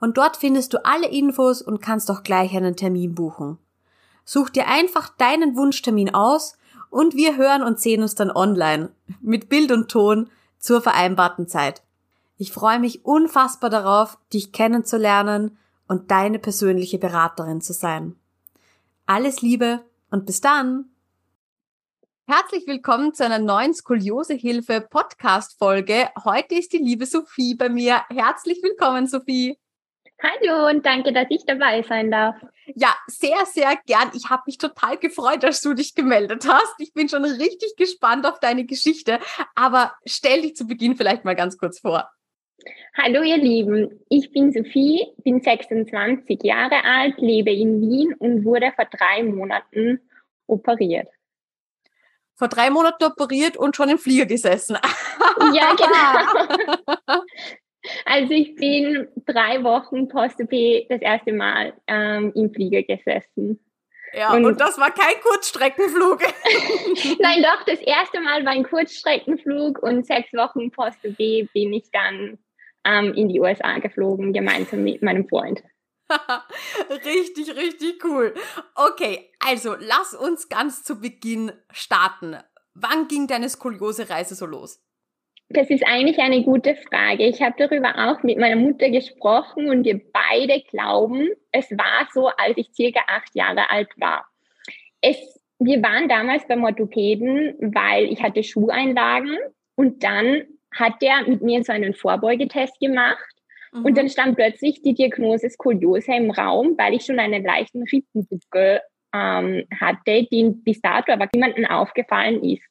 und dort findest du alle Infos und kannst auch gleich einen Termin buchen. Such dir einfach deinen Wunschtermin aus und wir hören und sehen uns dann online mit Bild und Ton zur vereinbarten Zeit. Ich freue mich unfassbar darauf, dich kennenzulernen und deine persönliche Beraterin zu sein. Alles Liebe und bis dann! Herzlich willkommen zu einer neuen Skoliosehilfe Podcast Folge. Heute ist die liebe Sophie bei mir. Herzlich willkommen, Sophie. Hallo und danke, dass ich dabei sein darf. Ja, sehr, sehr gern. Ich habe mich total gefreut, dass du dich gemeldet hast. Ich bin schon richtig gespannt auf deine Geschichte. Aber stell dich zu Beginn vielleicht mal ganz kurz vor. Hallo ihr Lieben, ich bin Sophie, bin 26 Jahre alt, lebe in Wien und wurde vor drei Monaten operiert. Vor drei Monaten operiert und schon im Flieger gesessen. Ja, genau. Also ich bin drei Wochen post-OP das erste Mal ähm, im Flieger gesessen. Ja, und, und, das war kein Kurzstreckenflug. Nein, doch, das erste Mal war ein Kurzstreckenflug und sechs Wochen post-OP bin ich dann ähm, in die USA geflogen, gemeinsam mit meinem Freund. richtig, richtig cool. Okay, also lass uns ganz zu Beginn starten. Wann ging deine Skoliose-Reise so los? Das ist eigentlich eine gute Frage. Ich habe darüber auch mit meiner Mutter gesprochen und wir beide glauben, es war so, als ich circa acht Jahre alt war. Es, wir waren damals beim Orthopäden, weil ich hatte Schuheinlagen und dann hat der mit mir so einen Vorbeugetest gemacht mhm. und dann stand plötzlich die Diagnose Skoliose im Raum, weil ich schon einen leichten Rippenbuckel ähm, hatte, den bis dato aber niemandem aufgefallen ist.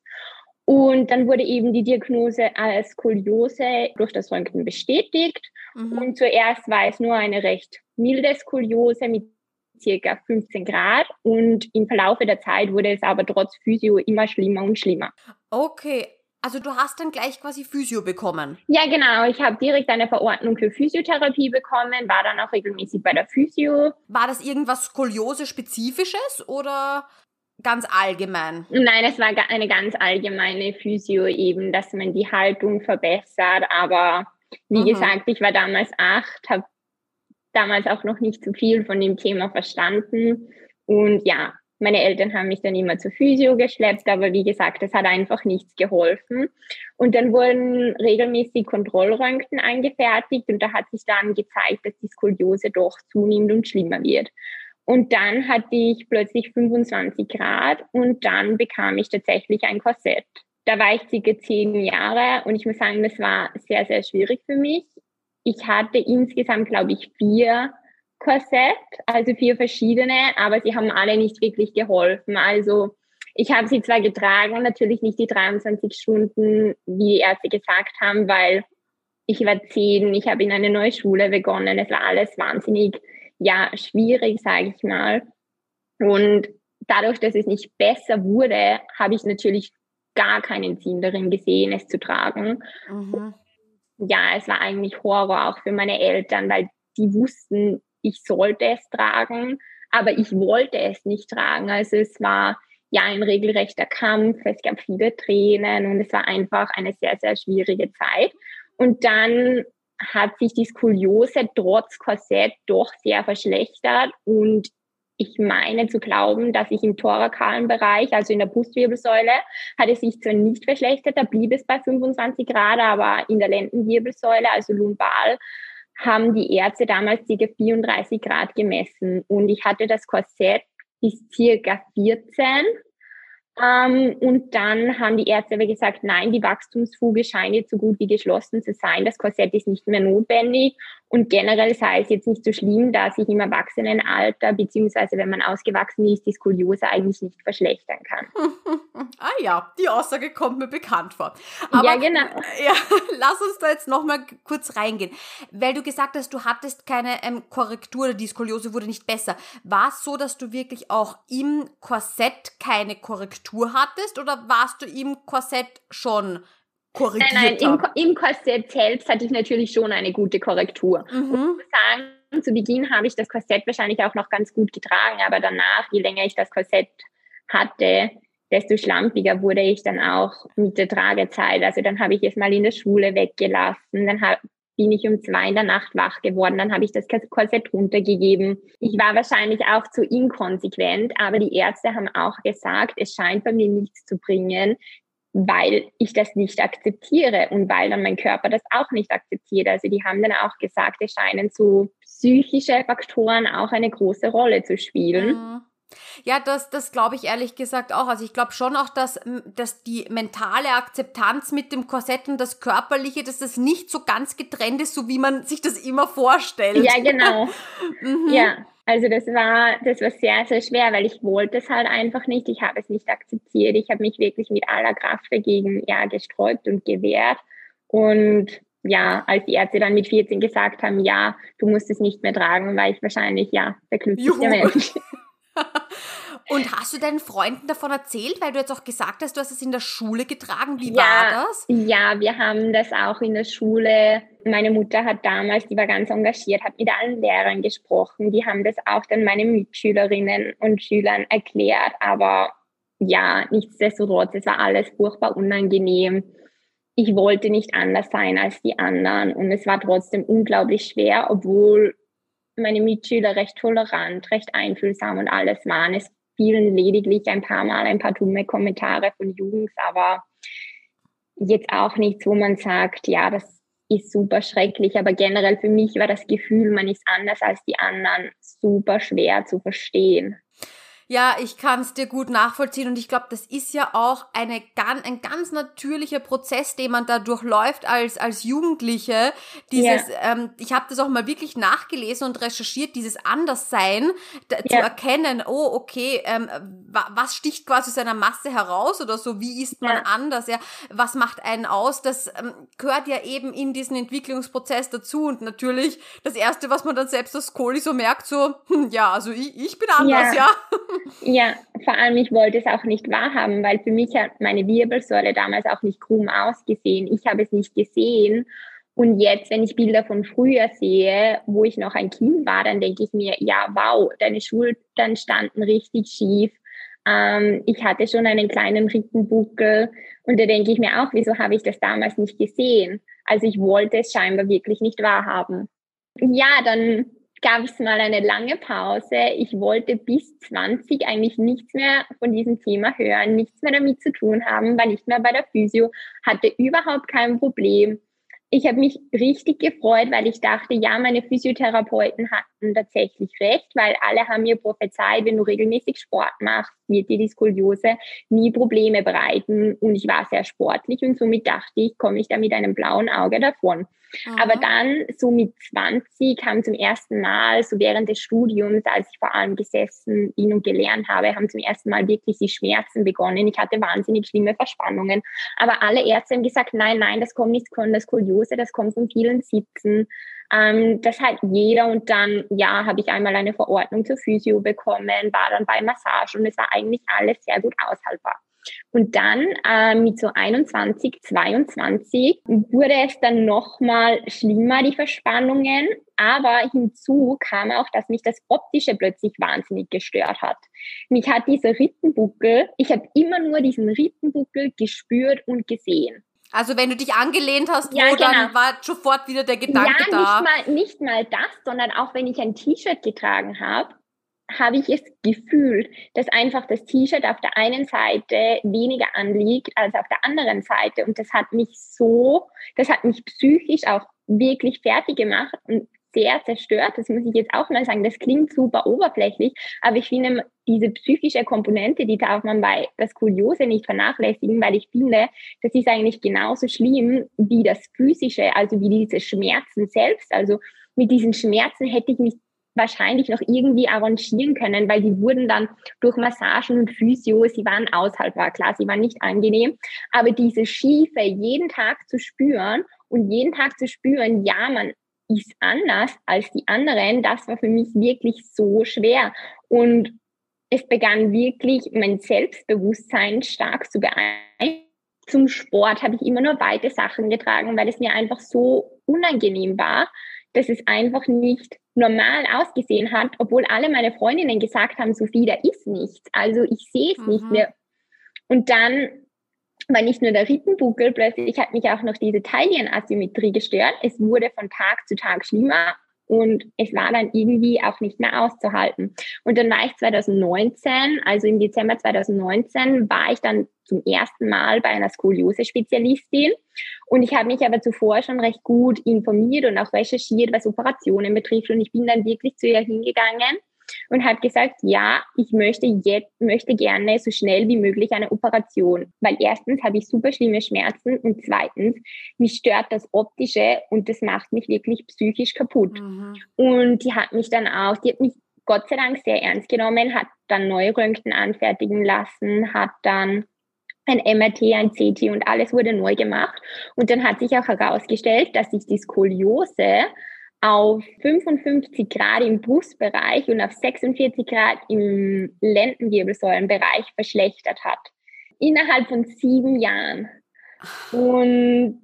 Und dann wurde eben die Diagnose als Skoliose durch das Röntgen bestätigt. Mhm. Und zuerst war es nur eine recht milde Skoliose mit circa 15 Grad und im Verlaufe der Zeit wurde es aber trotz Physio immer schlimmer und schlimmer. Okay, also du hast dann gleich quasi Physio bekommen? Ja, genau. Ich habe direkt eine Verordnung für Physiotherapie bekommen, war dann auch regelmäßig bei der Physio. War das irgendwas Skoliose-spezifisches oder ganz allgemein? Nein, es war eine ganz allgemeine Physio eben, dass man die Haltung verbessert. Aber wie mhm. gesagt, ich war damals acht, habe damals auch noch nicht so viel von dem Thema verstanden. Und ja, meine Eltern haben mich dann immer zur Physio geschleppt, aber wie gesagt, es hat einfach nichts geholfen. Und dann wurden regelmäßig Kontrollröntgen angefertigt und da hat sich dann gezeigt, dass die Skoliose doch zunimmt und schlimmer wird. Und dann hatte ich plötzlich 25 Grad und dann bekam ich tatsächlich ein Korsett. Da war ich circa zehn Jahre und ich muss sagen, das war sehr, sehr schwierig für mich. Ich hatte insgesamt, glaube ich, vier Korsett, also vier verschiedene, aber sie haben alle nicht wirklich geholfen. Also ich habe sie zwar getragen, natürlich nicht die 23 Stunden, wie die Ärzte gesagt haben, weil ich war zehn, ich habe in eine neue Schule begonnen, es war alles wahnsinnig ja schwierig, sage ich mal. Und dadurch, dass es nicht besser wurde, habe ich natürlich gar keinen Sinn darin gesehen, es zu tragen. Mhm. Ja, es war eigentlich Horror auch für meine Eltern, weil die wussten, ich sollte es tragen, aber ich wollte es nicht tragen. Also es war ja ein regelrechter Kampf, es gab viele Tränen und es war einfach eine sehr, sehr schwierige Zeit. Und dann hat sich die Skoliose trotz Korsett doch sehr verschlechtert und ich meine zu glauben, dass ich im thorakalen Bereich, also in der Brustwirbelsäule, hat es sich zwar nicht verschlechtert, da blieb es bei 25 Grad, aber in der Lendenwirbelsäule, also lumbal, haben die Ärzte damals ca. 34 Grad gemessen und ich hatte das Korsett bis circa 14 ähm, und dann haben die Ärzte aber gesagt, nein, die Wachstumsfuge scheint jetzt so gut wie geschlossen zu sein. Das Korsett ist nicht mehr notwendig. Und generell sei es jetzt nicht so schlimm, da sich im Erwachsenenalter, beziehungsweise wenn man ausgewachsen ist, die Skoliose eigentlich nicht verschlechtern kann. ah ja, die Aussage kommt mir bekannt vor. Aber, ja, genau. Ja, lass uns da jetzt nochmal kurz reingehen. Weil du gesagt hast, du hattest keine ähm, Korrektur oder die Skoliose wurde nicht besser. War es so, dass du wirklich auch im Korsett keine Korrektur hattest oder warst du im Korsett schon korrigiert Nein, nein, im, im Korsett selbst hatte ich natürlich schon eine gute Korrektur. Mhm. Und ich muss sagen, zu Beginn habe ich das Korsett wahrscheinlich auch noch ganz gut getragen, aber danach, je länger ich das Korsett hatte, desto schlampiger wurde ich dann auch mit der Tragezeit. Also dann habe ich es mal in der Schule weggelassen, dann hab, bin ich um zwei in der Nacht wach geworden, dann habe ich das Korsett runtergegeben. Ich war wahrscheinlich auch zu inkonsequent, aber die Ärzte haben auch gesagt, es scheint bei mir nichts zu bringen, weil ich das nicht akzeptiere und weil dann mein Körper das auch nicht akzeptiert. Also die haben dann auch gesagt, es scheinen so psychische Faktoren auch eine große Rolle zu spielen. Mhm. Ja, das, das glaube ich ehrlich gesagt auch. Also ich glaube schon auch, dass, dass die mentale Akzeptanz mit dem Korsett und das Körperliche, dass das nicht so ganz getrennt ist, so wie man sich das immer vorstellt. Ja, genau. mhm. Ja, also das war, das war sehr, sehr schwer, weil ich wollte es halt einfach nicht. Ich habe es nicht akzeptiert. Ich habe mich wirklich mit aller Kraft dagegen ja gesträubt und gewehrt. Und ja, als die Ärzte dann mit 14 gesagt haben, ja, du musst es nicht mehr tragen, war ich wahrscheinlich ja der glücklichste Mensch. Und hast du deinen Freunden davon erzählt, weil du jetzt auch gesagt hast, du hast es in der Schule getragen? Wie ja, war das? Ja, wir haben das auch in der Schule. Meine Mutter hat damals, die war ganz engagiert, hat mit allen Lehrern gesprochen. Die haben das auch dann meinen Mitschülerinnen und Schülern erklärt. Aber ja, nichtsdestotrotz, es war alles furchtbar unangenehm. Ich wollte nicht anders sein als die anderen und es war trotzdem unglaublich schwer, obwohl meine Mitschüler recht tolerant, recht einfühlsam und alles waren. Es fielen lediglich ein paar Mal ein paar dumme Kommentare von Jungs, aber jetzt auch nichts, wo man sagt, ja, das ist super schrecklich, aber generell für mich war das Gefühl, man ist anders als die anderen, super schwer zu verstehen. Ja, ich kann es dir gut nachvollziehen und ich glaube, das ist ja auch eine, ein ganz natürlicher Prozess, den man da durchläuft als, als Jugendliche. Dieses, ja. ähm, ich habe das auch mal wirklich nachgelesen und recherchiert, dieses Anderssein da, ja. zu erkennen, oh, okay, ähm, was sticht quasi seiner Masse heraus oder so, wie ist man ja. anders, ja, was macht einen aus, das ähm, gehört ja eben in diesen Entwicklungsprozess dazu und natürlich das Erste, was man dann selbst als Kohli so merkt, so, hm, ja, also ich, ich bin anders, ja. Ja, vor allem ich wollte es auch nicht wahrhaben, weil für mich hat meine Wirbelsäule damals auch nicht krumm ausgesehen. Ich habe es nicht gesehen. Und jetzt, wenn ich Bilder von früher sehe, wo ich noch ein Kind war, dann denke ich mir, ja, wow, deine Schultern standen richtig schief. Ähm, ich hatte schon einen kleinen Rippenbuckel. Und da denke ich mir auch, wieso habe ich das damals nicht gesehen? Also ich wollte es scheinbar wirklich nicht wahrhaben. Ja, dann gab es mal eine lange Pause. Ich wollte bis 20 eigentlich nichts mehr von diesem Thema hören, nichts mehr damit zu tun haben, war nicht mehr bei der Physio, hatte überhaupt kein Problem ich habe mich richtig gefreut, weil ich dachte, ja, meine Physiotherapeuten hatten tatsächlich recht, weil alle haben mir prophezeit, wenn du regelmäßig Sport machst, wird dir die Skoliose nie Probleme bereiten. Und ich war sehr sportlich und somit dachte ich, komme ich da mit einem blauen Auge davon. Mhm. Aber dann, so mit 20, kam zum ersten Mal, so während des Studiums, als ich vor allem gesessen bin und gelernt habe, haben zum ersten Mal wirklich die Schmerzen begonnen. Ich hatte wahnsinnig schlimme Verspannungen. Aber alle Ärzte haben gesagt, nein, nein, das kommt nicht von der Skoliose, das kommt von vielen Sitzen. Ähm, das hat jeder und dann, ja, habe ich einmal eine Verordnung zur Physio bekommen, war dann bei Massage und es war eigentlich alles sehr gut aushaltbar. Und dann äh, mit so 21, 22 wurde es dann nochmal schlimmer, die Verspannungen. Aber hinzu kam auch, dass mich das Optische plötzlich wahnsinnig gestört hat. Mich hat dieser Rippenbuckel, ich habe immer nur diesen Rippenbuckel gespürt und gesehen. Also wenn du dich angelehnt hast, ja, wo, genau. dann war sofort wieder der Gedanke ja, da. Nicht mal, nicht mal das, sondern auch wenn ich ein T-Shirt getragen habe, habe ich es gefühlt, dass einfach das T-Shirt auf der einen Seite weniger anliegt als auf der anderen Seite. Und das hat mich so, das hat mich psychisch auch wirklich fertig gemacht und sehr zerstört. Das muss ich jetzt auch mal sagen. Das klingt super oberflächlich, aber ich finde diese psychische Komponente, die darf man bei das Kuriose nicht vernachlässigen, weil ich finde, das ist eigentlich genauso schlimm wie das physische, also wie diese Schmerzen selbst. Also mit diesen Schmerzen hätte ich mich wahrscheinlich noch irgendwie arrangieren können, weil die wurden dann durch Massagen und Physio, sie waren aushaltbar, klar, sie waren nicht angenehm, aber diese Schiefe jeden Tag zu spüren und jeden Tag zu spüren, ja, man ist anders als die anderen, das war für mich wirklich so schwer und es begann wirklich mein Selbstbewusstsein stark zu beeinflussen. Zum Sport habe ich immer nur weite Sachen getragen, weil es mir einfach so unangenehm war, dass es einfach nicht normal ausgesehen hat, obwohl alle meine Freundinnen gesagt haben, Sophie, da ist nichts. Also ich sehe es mhm. nicht mehr. Und dann war nicht nur der Rippenbuckel, plötzlich hat mich auch noch diese Taillenasymmetrie gestört. Es wurde von Tag zu Tag schlimmer und es war dann irgendwie auch nicht mehr auszuhalten. Und dann war ich 2019, also im Dezember 2019, war ich dann zum ersten Mal bei einer Skoliose-Spezialistin und ich habe mich aber zuvor schon recht gut informiert und auch recherchiert, was Operationen betrifft und ich bin dann wirklich zu ihr hingegangen und hat gesagt, ja, ich möchte jetzt, möchte gerne so schnell wie möglich eine Operation, weil erstens habe ich super schlimme Schmerzen und zweitens, mich stört das Optische und das macht mich wirklich psychisch kaputt. Mhm. Und die hat mich dann auch, die hat mich Gott sei Dank sehr ernst genommen, hat dann neue Röntgen anfertigen lassen, hat dann ein MRT, ein CT und alles wurde neu gemacht. Und dann hat sich auch herausgestellt, dass sich die Skoliose auf 55 Grad im Brustbereich und auf 46 Grad im Lendenwirbelsäulenbereich verschlechtert hat. Innerhalb von sieben Jahren. Und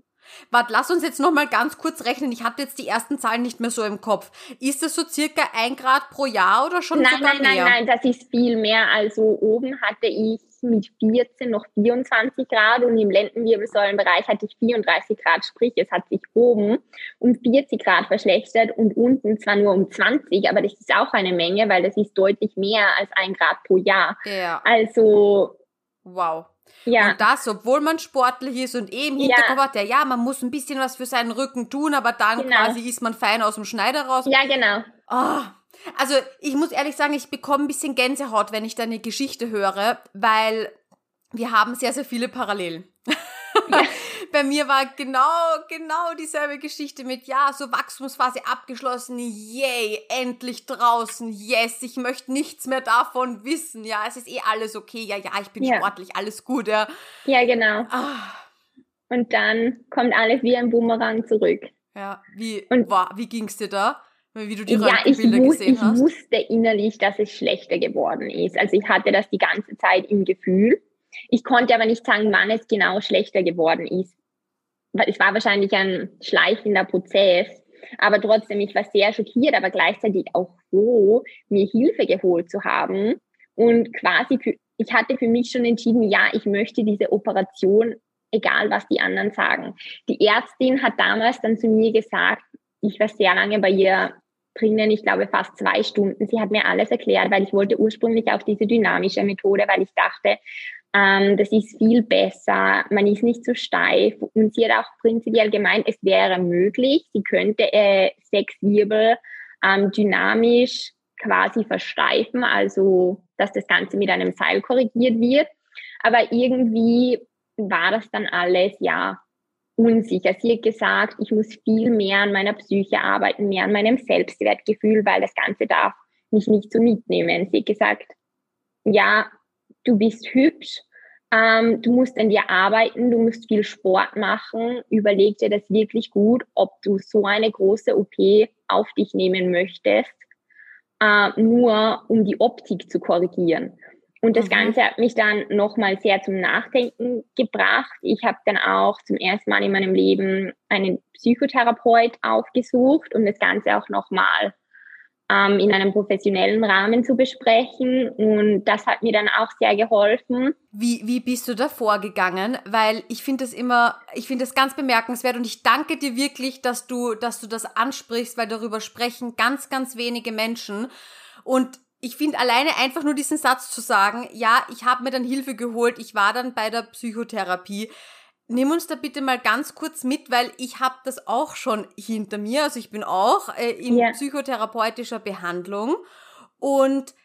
Warte, lass uns jetzt noch mal ganz kurz rechnen. Ich hatte jetzt die ersten Zahlen nicht mehr so im Kopf. Ist das so circa ein Grad pro Jahr oder schon nein, sogar nein, mehr? Nein, nein, das ist viel mehr. Also oben hatte ich mit 14 noch 24 Grad und im Lendenwirbelsäulenbereich hatte ich 34 Grad, sprich es hat sich oben um 40 Grad verschlechtert und unten zwar nur um 20, aber das ist auch eine Menge, weil das ist deutlich mehr als ein Grad pro Jahr. Ja. Also wow. Ja. Und das, obwohl man sportlich ist und eh im Hinterkopf ja. hat, ja, ja, man muss ein bisschen was für seinen Rücken tun, aber dann genau. quasi ist man fein aus dem Schneider raus. Ja, genau. Oh, also ich muss ehrlich sagen, ich bekomme ein bisschen Gänsehaut, wenn ich deine Geschichte höre, weil wir haben sehr, sehr viele Parallelen. Ja. Bei mir war genau, genau dieselbe Geschichte mit, ja, so Wachstumsphase abgeschlossen, yay, endlich draußen, yes, ich möchte nichts mehr davon wissen, ja, es ist eh alles okay, ja, ja, ich bin ja. sportlich, alles gut, ja. Ja, genau. Ah. Und dann kommt alles wie ein Boomerang zurück. Ja, wie, Und, war, wie ging's dir da? Wie du die ja, ich, wus ich hast. wusste innerlich, dass es schlechter geworden ist. Also ich hatte das die ganze Zeit im Gefühl. Ich konnte aber nicht sagen, wann es genau schlechter geworden ist. Es war wahrscheinlich ein schleichender Prozess. Aber trotzdem, ich war sehr schockiert, aber gleichzeitig auch froh, mir Hilfe geholt zu haben. Und quasi, für, ich hatte für mich schon entschieden, ja, ich möchte diese Operation, egal was die anderen sagen. Die Ärztin hat damals dann zu mir gesagt, ich war sehr lange bei ihr drinnen, ich glaube fast zwei Stunden. Sie hat mir alles erklärt, weil ich wollte ursprünglich auf diese dynamische Methode, weil ich dachte, ähm, das ist viel besser, man ist nicht so steif. Und sie hat auch prinzipiell gemeint, es wäre möglich, sie könnte äh, sechs Wirbel ähm, dynamisch quasi versteifen, also dass das Ganze mit einem Seil korrigiert wird. Aber irgendwie war das dann alles, ja, unsicher. Sie hat gesagt, ich muss viel mehr an meiner Psyche arbeiten, mehr an meinem Selbstwertgefühl, weil das Ganze darf mich nicht so mitnehmen. Sie hat gesagt, ja, du bist hübsch, ähm, du musst an dir arbeiten, du musst viel Sport machen, überleg dir das wirklich gut, ob du so eine große OP auf dich nehmen möchtest, äh, nur um die Optik zu korrigieren. Und das mhm. Ganze hat mich dann nochmal sehr zum Nachdenken gebracht. Ich habe dann auch zum ersten Mal in meinem Leben einen Psychotherapeut aufgesucht, um das Ganze auch nochmal ähm, in einem professionellen Rahmen zu besprechen. Und das hat mir dann auch sehr geholfen. Wie, wie bist du da vorgegangen? Weil ich finde das immer, ich finde das ganz bemerkenswert und ich danke dir wirklich, dass du, dass du das ansprichst, weil darüber sprechen ganz, ganz wenige Menschen. Und ich finde alleine einfach nur diesen Satz zu sagen, ja, ich habe mir dann Hilfe geholt, ich war dann bei der Psychotherapie. Nimm uns da bitte mal ganz kurz mit, weil ich habe das auch schon hinter mir. Also ich bin auch äh, in ja. psychotherapeutischer Behandlung und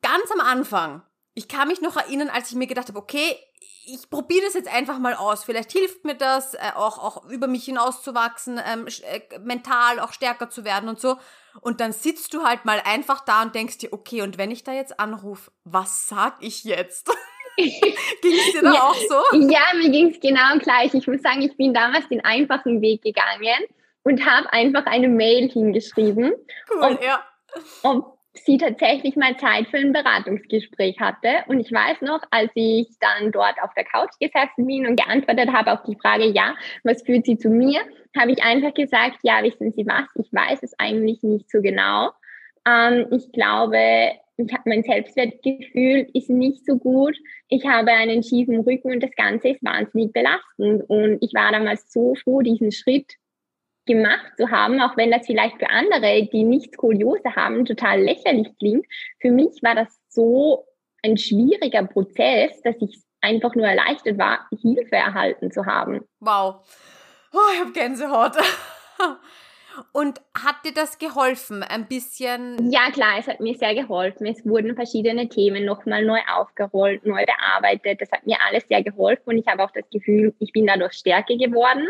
ganz am Anfang, ich kann mich noch erinnern, als ich mir gedacht habe, okay, ich probiere das jetzt einfach mal aus. Vielleicht hilft mir das, äh, auch, auch über mich hinauszuwachsen, ähm, äh, mental auch stärker zu werden und so. Und dann sitzt du halt mal einfach da und denkst dir, okay, und wenn ich da jetzt anrufe, was sag ich jetzt? ging es dir da ja, auch so? Ja, mir ging es genau gleich. Ich muss sagen, ich bin damals den einfachen Weg gegangen und habe einfach eine Mail hingeschrieben. Cool, ob, ja. Ob sie tatsächlich mal Zeit für ein Beratungsgespräch hatte. Und ich weiß noch, als ich dann dort auf der Couch gesessen bin und geantwortet habe auf die Frage, ja, was führt sie zu mir, habe ich einfach gesagt, ja, wissen Sie was, ich weiß es eigentlich nicht so genau. Ähm, ich glaube, mein Selbstwertgefühl ist nicht so gut. Ich habe einen schiefen Rücken und das Ganze ist wahnsinnig belastend. Und ich war damals so froh, diesen Schritt gemacht zu haben, auch wenn das vielleicht für andere, die nicht Skoliose haben, total lächerlich klingt. Für mich war das so ein schwieriger Prozess, dass ich einfach nur erleichtert war, Hilfe erhalten zu haben. Wow. Oh, ich habe Gänsehaut. Und hat dir das geholfen, ein bisschen? Ja, klar, es hat mir sehr geholfen. Es wurden verschiedene Themen nochmal neu aufgerollt, neu bearbeitet. Das hat mir alles sehr geholfen und ich habe auch das Gefühl, ich bin dadurch stärker geworden.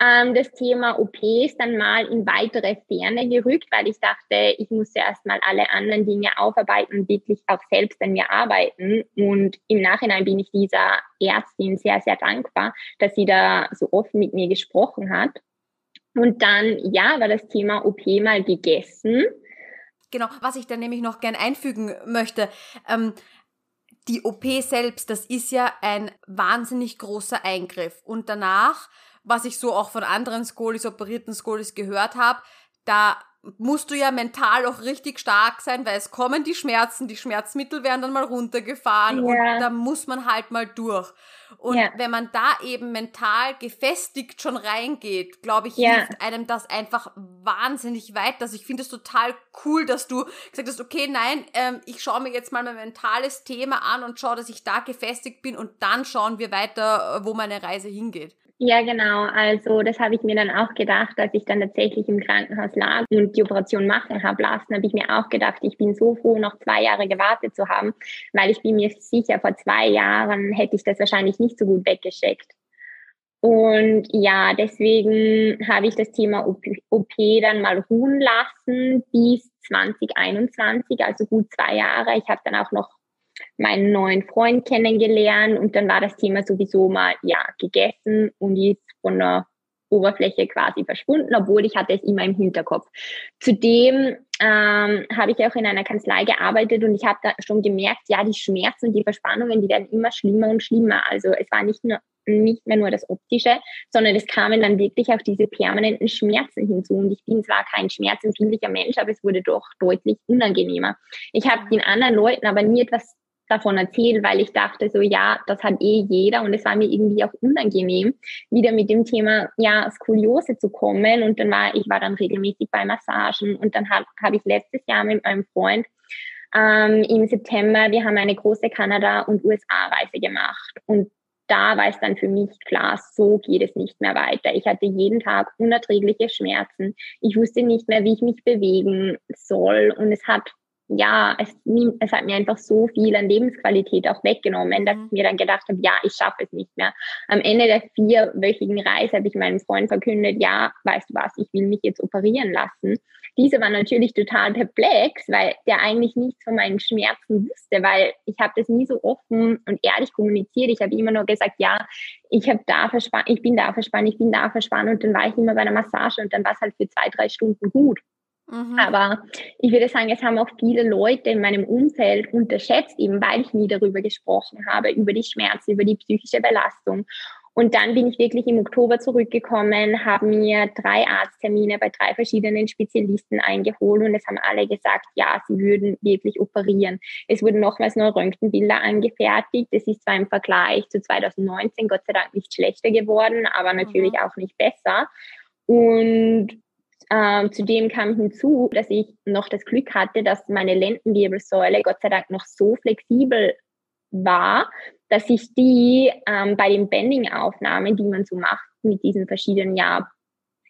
Ähm, das Thema OP ist dann mal in weitere Ferne gerückt, weil ich dachte, ich muss erst mal alle anderen Dinge aufarbeiten und wirklich auch selbst an mir arbeiten. Und im Nachhinein bin ich dieser Ärztin sehr, sehr dankbar, dass sie da so offen mit mir gesprochen hat. Und dann, ja, war das Thema OP mal gegessen. Genau, was ich dann nämlich noch gern einfügen möchte. Ähm, die OP selbst, das ist ja ein wahnsinnig großer Eingriff. Und danach, was ich so auch von anderen Skolis, operierten Skolis gehört habe, da musst du ja mental auch richtig stark sein, weil es kommen die Schmerzen, die Schmerzmittel werden dann mal runtergefahren ja. und da muss man halt mal durch. Und ja. wenn man da eben mental gefestigt schon reingeht, glaube ich, ja. hilft einem das einfach wahnsinnig weit. Also ich finde es total cool, dass du gesagt hast, okay, nein, ähm, ich schaue mir jetzt mal mein mentales Thema an und schaue, dass ich da gefestigt bin und dann schauen wir weiter, wo meine Reise hingeht. Ja, genau. Also das habe ich mir dann auch gedacht, als ich dann tatsächlich im Krankenhaus lag und die Operation machen habe lassen, habe ich mir auch gedacht, ich bin so froh, noch zwei Jahre gewartet zu haben, weil ich bin mir sicher, vor zwei Jahren hätte ich das wahrscheinlich nicht so gut weggesteckt. Und ja, deswegen habe ich das Thema OP dann mal ruhen lassen bis 2021, also gut zwei Jahre. Ich habe dann auch noch meinen neuen Freund kennengelernt und dann war das Thema sowieso mal, ja, gegessen und ist von der Oberfläche quasi verschwunden, obwohl ich hatte es immer im Hinterkopf. Zudem ähm, habe ich auch in einer Kanzlei gearbeitet und ich habe da schon gemerkt, ja, die Schmerzen und die Verspannungen, die werden immer schlimmer und schlimmer. Also es war nicht nur nicht mehr nur das Optische, sondern es kamen dann wirklich auch diese permanenten Schmerzen hinzu. Und ich bin zwar kein schmerzempfindlicher Mensch, aber es wurde doch deutlich unangenehmer. Ich habe den anderen Leuten aber nie etwas davon erzählt, weil ich dachte so, ja, das hat eh jeder und es war mir irgendwie auch unangenehm, wieder mit dem Thema, ja, Skoliose zu kommen und dann war, ich war dann regelmäßig bei Massagen und dann habe hab ich letztes Jahr mit meinem Freund ähm, im September, wir haben eine große Kanada- und USA-Reise gemacht und da war es dann für mich klar, so geht es nicht mehr weiter. Ich hatte jeden Tag unerträgliche Schmerzen. Ich wusste nicht mehr, wie ich mich bewegen soll. Und es hat ja, es, es hat mir einfach so viel an Lebensqualität auch weggenommen, dass ich mir dann gedacht habe, ja, ich schaffe es nicht mehr. Am Ende der vierwöchigen Reise habe ich meinem Freund verkündet, ja, weißt du was, ich will mich jetzt operieren lassen. Dieser war natürlich total perplex, weil der eigentlich nichts von meinen Schmerzen wusste, weil ich habe das nie so offen und ehrlich kommuniziert. Ich habe immer nur gesagt, ja, ich habe da verspannt, ich bin da verspannt, ich bin da verspannt und dann war ich immer bei der Massage und dann war es halt für zwei, drei Stunden gut. Mhm. Aber ich würde sagen, es haben auch viele Leute in meinem Umfeld unterschätzt, eben weil ich nie darüber gesprochen habe, über die Schmerzen, über die psychische Belastung. Und dann bin ich wirklich im Oktober zurückgekommen, habe mir drei Arzttermine bei drei verschiedenen Spezialisten eingeholt und es haben alle gesagt, ja, sie würden wirklich operieren. Es wurden nochmals neue Röntgenbilder angefertigt. Es ist zwar im Vergleich zu 2019 Gott sei Dank nicht schlechter geworden, aber natürlich mhm. auch nicht besser. Und ähm, zudem kam hinzu, dass ich noch das Glück hatte, dass meine Lendenwirbelsäule Gott sei Dank noch so flexibel war, dass ich die ähm, bei den Bending-Aufnahmen, die man so macht, mit diesen verschiedenen ja,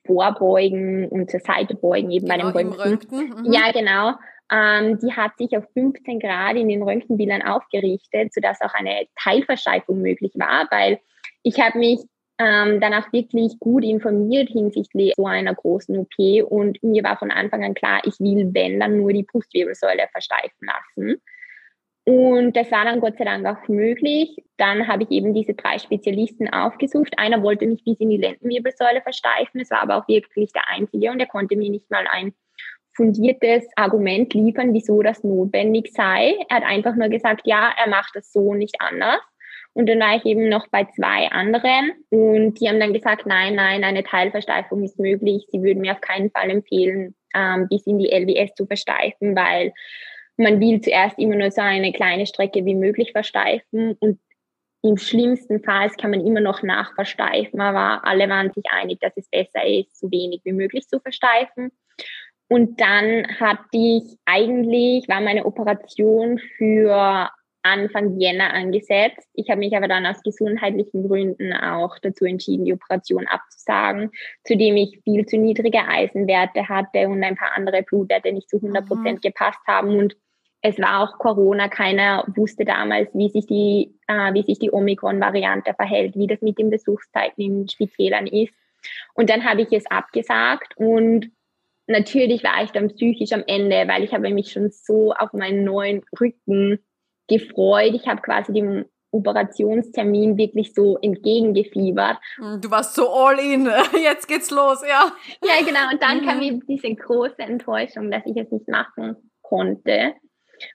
Vorbeugen und zur Seite beugen, eben genau, bei Röntgen. Röntgen. Mhm. Ja, genau. Ähm, die hat sich auf 15 Grad in den Röntgenbildern aufgerichtet, sodass auch eine Teilversteifung möglich war, weil ich habe mich ähm, danach wirklich gut informiert hinsichtlich so einer großen OP und mir war von Anfang an klar, ich will, wenn, dann nur die Brustwirbelsäule versteifen lassen. Und das war dann Gott sei Dank auch möglich. Dann habe ich eben diese drei Spezialisten aufgesucht. Einer wollte mich bis in die Lendenwirbelsäule versteifen. Es war aber auch wirklich der einzige und er konnte mir nicht mal ein fundiertes Argument liefern, wieso das notwendig sei. Er hat einfach nur gesagt, ja, er macht das so nicht anders. Und dann war ich eben noch bei zwei anderen und die haben dann gesagt, nein, nein, eine Teilversteifung ist möglich. Sie würden mir auf keinen Fall empfehlen, ähm, bis in die LWS zu versteifen, weil man will zuerst immer nur so eine kleine Strecke wie möglich versteifen und im schlimmsten Fall kann man immer noch nachversteifen, aber alle waren sich einig, dass es besser ist, so wenig wie möglich zu versteifen. Und dann hatte ich eigentlich, war meine Operation für Anfang Jänner angesetzt. Ich habe mich aber dann aus gesundheitlichen Gründen auch dazu entschieden, die Operation abzusagen, zudem ich viel zu niedrige Eisenwerte hatte und ein paar andere Blutwerte nicht zu 100 Prozent mhm. gepasst haben und es war auch Corona, keiner wusste damals, wie sich die, äh, wie sich die Omikron-Variante verhält, wie das mit den Besuchszeiten in Spitälern ist. Und dann habe ich es abgesagt und natürlich war ich dann psychisch am Ende, weil ich habe mich schon so auf meinen neuen Rücken gefreut. Ich habe quasi dem Operationstermin wirklich so entgegengefiebert. Hm, du warst so all in, jetzt geht's los, ja. Ja, genau. Und dann mhm. kam eben diese große Enttäuschung, dass ich es nicht machen konnte.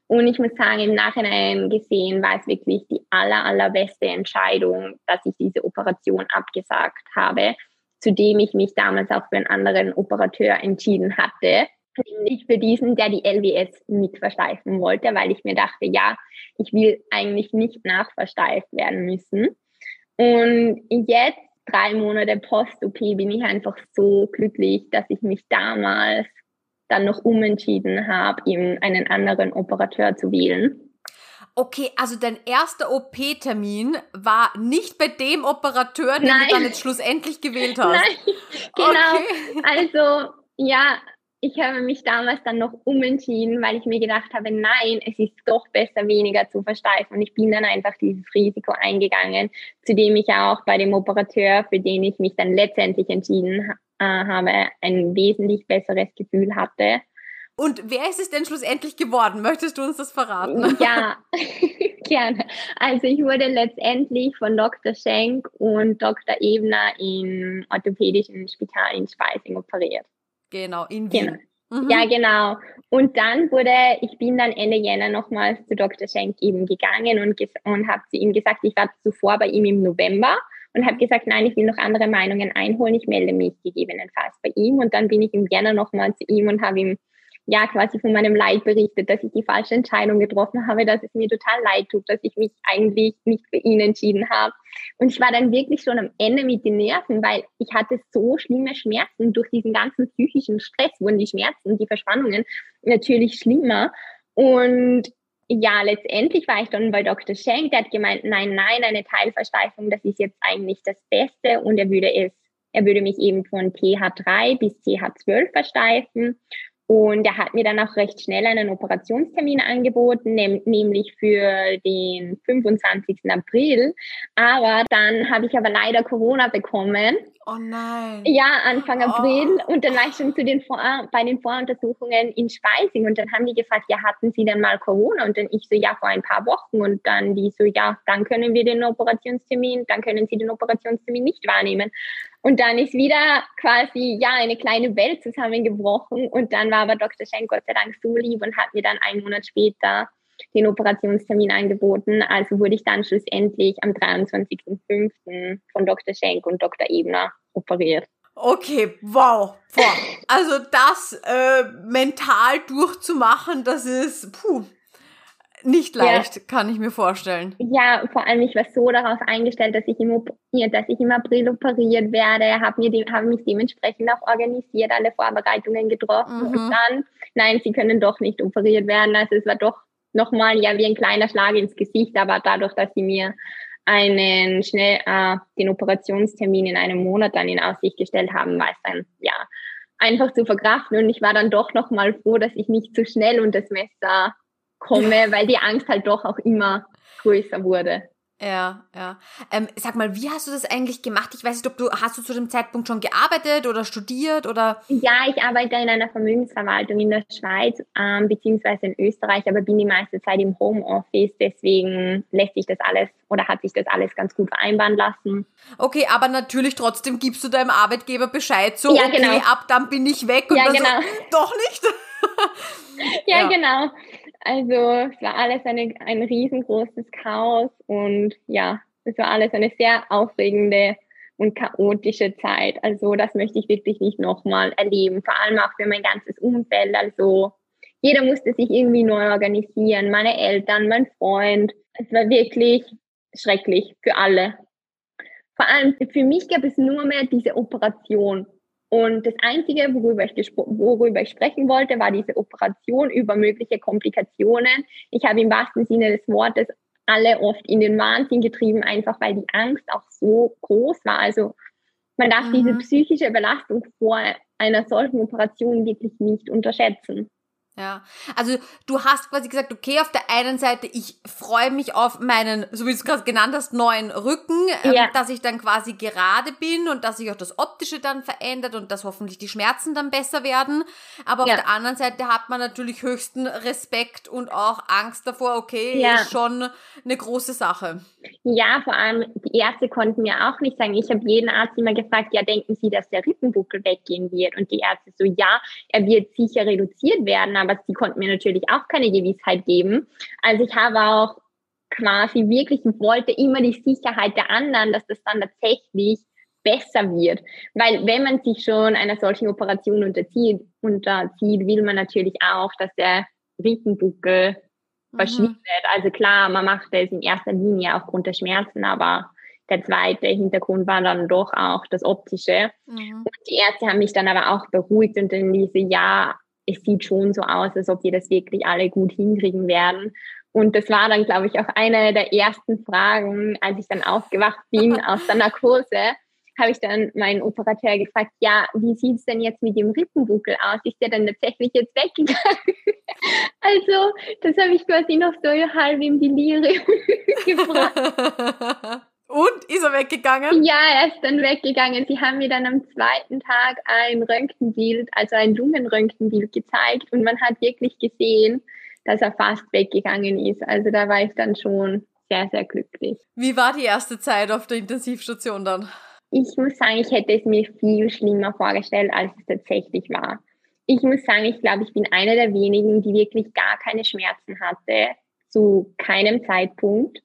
Und ich muss sagen, im Nachhinein gesehen war es wirklich die aller, allerbeste Entscheidung, dass ich diese Operation abgesagt habe, zudem ich mich damals auch für einen anderen Operateur entschieden hatte, nämlich für diesen, der die LWS mit versteifen wollte, weil ich mir dachte, ja, ich will eigentlich nicht nachversteift werden müssen. Und jetzt, drei Monate Post-OP, bin ich einfach so glücklich, dass ich mich damals dann noch umentschieden habe, eben einen anderen Operateur zu wählen. Okay, also dein erster OP-Termin war nicht bei dem Operateur, den Nein. du dann jetzt schlussendlich gewählt hast. Nein, genau. Okay. Also ja, ich habe mich damals dann noch umentschieden, weil ich mir gedacht habe, nein, es ist doch besser, weniger zu versteifen. Und ich bin dann einfach dieses Risiko eingegangen, zu dem ich auch bei dem Operateur, für den ich mich dann letztendlich entschieden äh, habe, ein wesentlich besseres Gefühl hatte. Und wer ist es denn schlussendlich geworden? Möchtest du uns das verraten? Ja, gerne. Also ich wurde letztendlich von Dr. Schenk und Dr. Ebner im orthopädischen Spital in Speising operiert. Genau, in Wien. Genau. Mhm. Ja, genau. Und dann wurde, ich bin dann Ende Jänner nochmals zu Dr. Schenk eben gegangen und, und habe zu ihm gesagt, ich war zuvor bei ihm im November und habe gesagt, nein, ich will noch andere Meinungen einholen, ich melde mich gegebenenfalls bei ihm. Und dann bin ich im Jänner nochmal zu ihm und habe ihm ja quasi von meinem Leid berichtet, dass ich die falsche Entscheidung getroffen habe, dass es mir total leid tut, dass ich mich eigentlich nicht für ihn entschieden habe. Und ich war dann wirklich schon am Ende mit den Nerven, weil ich hatte so schlimme Schmerzen durch diesen ganzen psychischen Stress, wurden die Schmerzen, die Verspannungen natürlich schlimmer. Und ja, letztendlich war ich dann bei Dr. Schenk, der hat gemeint, nein, nein, eine Teilversteifung, das ist jetzt eigentlich das Beste und er würde es, er würde mich eben von TH3 bis TH12 versteifen und er hat mir dann auch recht schnell einen Operationstermin angeboten, nämlich für den 25. April. Aber dann habe ich aber leider Corona bekommen. Oh nein. Ja, Anfang oh. April. Und dann war ich schon zu den Vor bei den Voruntersuchungen in Speising. Und dann haben die gefragt, ja, hatten Sie denn mal Corona? Und dann ich so, ja, vor ein paar Wochen. Und dann die so, ja, dann können wir den Operationstermin, dann können Sie den Operationstermin nicht wahrnehmen. Und dann ist wieder quasi, ja, eine kleine Welt zusammengebrochen. Und dann war aber Dr. Schenk Gott sei Dank so lieb und hat mir dann einen Monat später den Operationstermin angeboten. Also wurde ich dann schlussendlich am 23.05. von Dr. Schenk und Dr. Ebner operiert. Okay, wow. Boah. Also das äh, mental durchzumachen, das ist puh, nicht leicht, ja. kann ich mir vorstellen. Ja, vor allem ich war so darauf eingestellt, dass ich im, dass ich im April operiert werde, habe mir hab mich dementsprechend auch organisiert, alle Vorbereitungen getroffen mhm. und dann, nein, sie können doch nicht operiert werden. Also es war doch nochmal ja wie ein kleiner Schlag ins Gesicht, aber dadurch, dass sie mir einen schnell äh, den Operationstermin in einem Monat dann in Aussicht gestellt haben, war es dann ja einfach zu verkraften und ich war dann doch noch mal froh, dass ich nicht zu schnell unter das Messer komme, weil die Angst halt doch auch immer größer wurde. Ja, ja. Ähm, sag mal, wie hast du das eigentlich gemacht? Ich weiß nicht, ob du, hast du zu dem Zeitpunkt schon gearbeitet oder studiert oder? Ja, ich arbeite in einer Vermögensverwaltung in der Schweiz, ähm, beziehungsweise in Österreich, aber bin die meiste Zeit im Homeoffice, deswegen lässt sich das alles oder hat sich das alles ganz gut vereinbaren lassen. Okay, aber natürlich trotzdem gibst du deinem Arbeitgeber Bescheid, so, ja, okay, genau. ab dann bin ich weg und ja, dann genau. so, doch nicht. ja, ja, genau. Also es war alles eine, ein riesengroßes Chaos und ja, es war alles eine sehr aufregende und chaotische Zeit. Also das möchte ich wirklich nicht nochmal erleben, vor allem auch für mein ganzes Umfeld. Also jeder musste sich irgendwie neu organisieren, meine Eltern, mein Freund. Es war wirklich schrecklich für alle. Vor allem für mich gab es nur mehr diese Operation. Und das Einzige, worüber ich, worüber ich sprechen wollte, war diese Operation über mögliche Komplikationen. Ich habe im wahrsten Sinne des Wortes alle oft in den Wahnsinn getrieben, einfach weil die Angst auch so groß war. Also man darf mhm. diese psychische Belastung vor einer solchen Operation wirklich nicht unterschätzen. Ja, also du hast quasi gesagt, okay, auf der einen Seite, ich freue mich auf meinen, so wie du es gerade genannt hast, neuen Rücken, ähm, ja. dass ich dann quasi gerade bin und dass sich auch das Optische dann verändert und dass hoffentlich die Schmerzen dann besser werden. Aber ja. auf der anderen Seite hat man natürlich höchsten Respekt und auch Angst davor, okay, ja. ist schon eine große Sache. Ja, vor allem die Ärzte konnten mir auch nicht sagen, ich habe jeden Arzt immer gefragt, ja, denken Sie, dass der Rippenbuckel weggehen wird? Und die Ärzte so, ja, er wird sicher reduziert werden, aber sie konnten mir natürlich auch keine Gewissheit geben. Also ich habe auch quasi wirklich, wollte immer die Sicherheit der anderen, dass das dann tatsächlich besser wird. Weil wenn man sich schon einer solchen Operation unterzieht, unterzieht will man natürlich auch, dass der Rippenbuckel mhm. verschwindet. Also klar, man macht es in erster Linie aufgrund der Schmerzen, aber der zweite Hintergrund war dann doch auch das Optische. Mhm. Und die Ärzte haben mich dann aber auch beruhigt und dann diese, ja, es sieht schon so aus, als ob wir das wirklich alle gut hinkriegen werden. Und das war dann, glaube ich, auch eine der ersten Fragen, als ich dann aufgewacht bin aus der Narkose, habe ich dann meinen Operateur gefragt, ja, wie sieht es denn jetzt mit dem Rippenbuckel aus? Ist der dann tatsächlich jetzt weggegangen? also, das habe ich quasi noch so halb im Delirium gefragt. Und ist er weggegangen? Ja, er ist dann weggegangen. Sie haben mir dann am zweiten Tag ein Röntgenbild, also ein Lungenröntgenbild gezeigt und man hat wirklich gesehen, dass er fast weggegangen ist. Also da war ich dann schon sehr, sehr glücklich. Wie war die erste Zeit auf der Intensivstation dann? Ich muss sagen, ich hätte es mir viel schlimmer vorgestellt, als es tatsächlich war. Ich muss sagen, ich glaube, ich bin eine der wenigen, die wirklich gar keine Schmerzen hatte, zu keinem Zeitpunkt.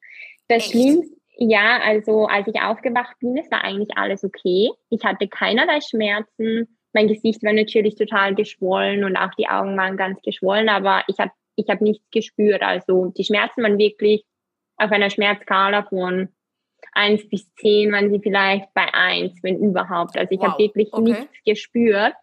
Das Echt? Schlimmste, ja, also als ich aufgewacht bin, es war eigentlich alles okay. Ich hatte keinerlei Schmerzen. Mein Gesicht war natürlich total geschwollen und auch die Augen waren ganz geschwollen, aber ich habe ich hab nichts gespürt. Also die Schmerzen waren wirklich auf einer Schmerzskala von eins bis zehn waren sie vielleicht bei eins, wenn überhaupt. Also ich wow. habe wirklich okay. nichts gespürt.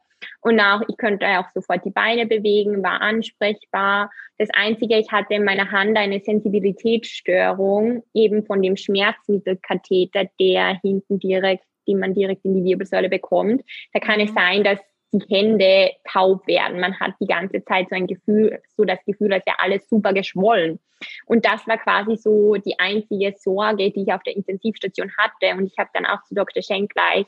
Und auch, ich könnte auch sofort die Beine bewegen, war ansprechbar. Das Einzige, ich hatte in meiner Hand eine Sensibilitätsstörung, eben von dem Schmerzmittelkatheter, der hinten direkt, den man direkt in die Wirbelsäule bekommt. Da kann es mhm. sein, dass die Hände taub werden. Man hat die ganze Zeit so ein Gefühl, so das Gefühl, als wäre alles super geschwollen. Und das war quasi so die einzige Sorge, die ich auf der Intensivstation hatte. Und ich habe dann auch zu Dr. Schenk gleich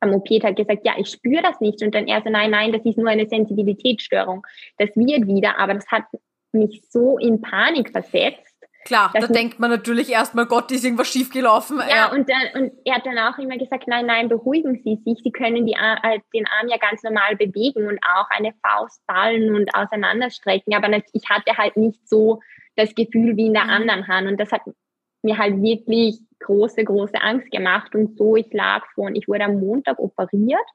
am OP-Tag gesagt, ja, ich spüre das nicht. Und dann er so, nein, nein, das ist nur eine Sensibilitätsstörung. Das wird wieder, aber das hat mich so in Panik versetzt, Klar, da denkt man natürlich erstmal, Gott, ist irgendwas schiefgelaufen. Ja, ja, Und, dann, und er hat dann auch immer gesagt, nein, nein, beruhigen Sie sich, Sie können die, äh, den Arm ja ganz normal bewegen und auch eine Faust ballen und auseinanderstrecken, aber ich hatte halt nicht so das Gefühl wie in der mhm. anderen Hand und das hat mir halt wirklich große, große Angst gemacht und so, ich lag von, ich wurde am Montag operiert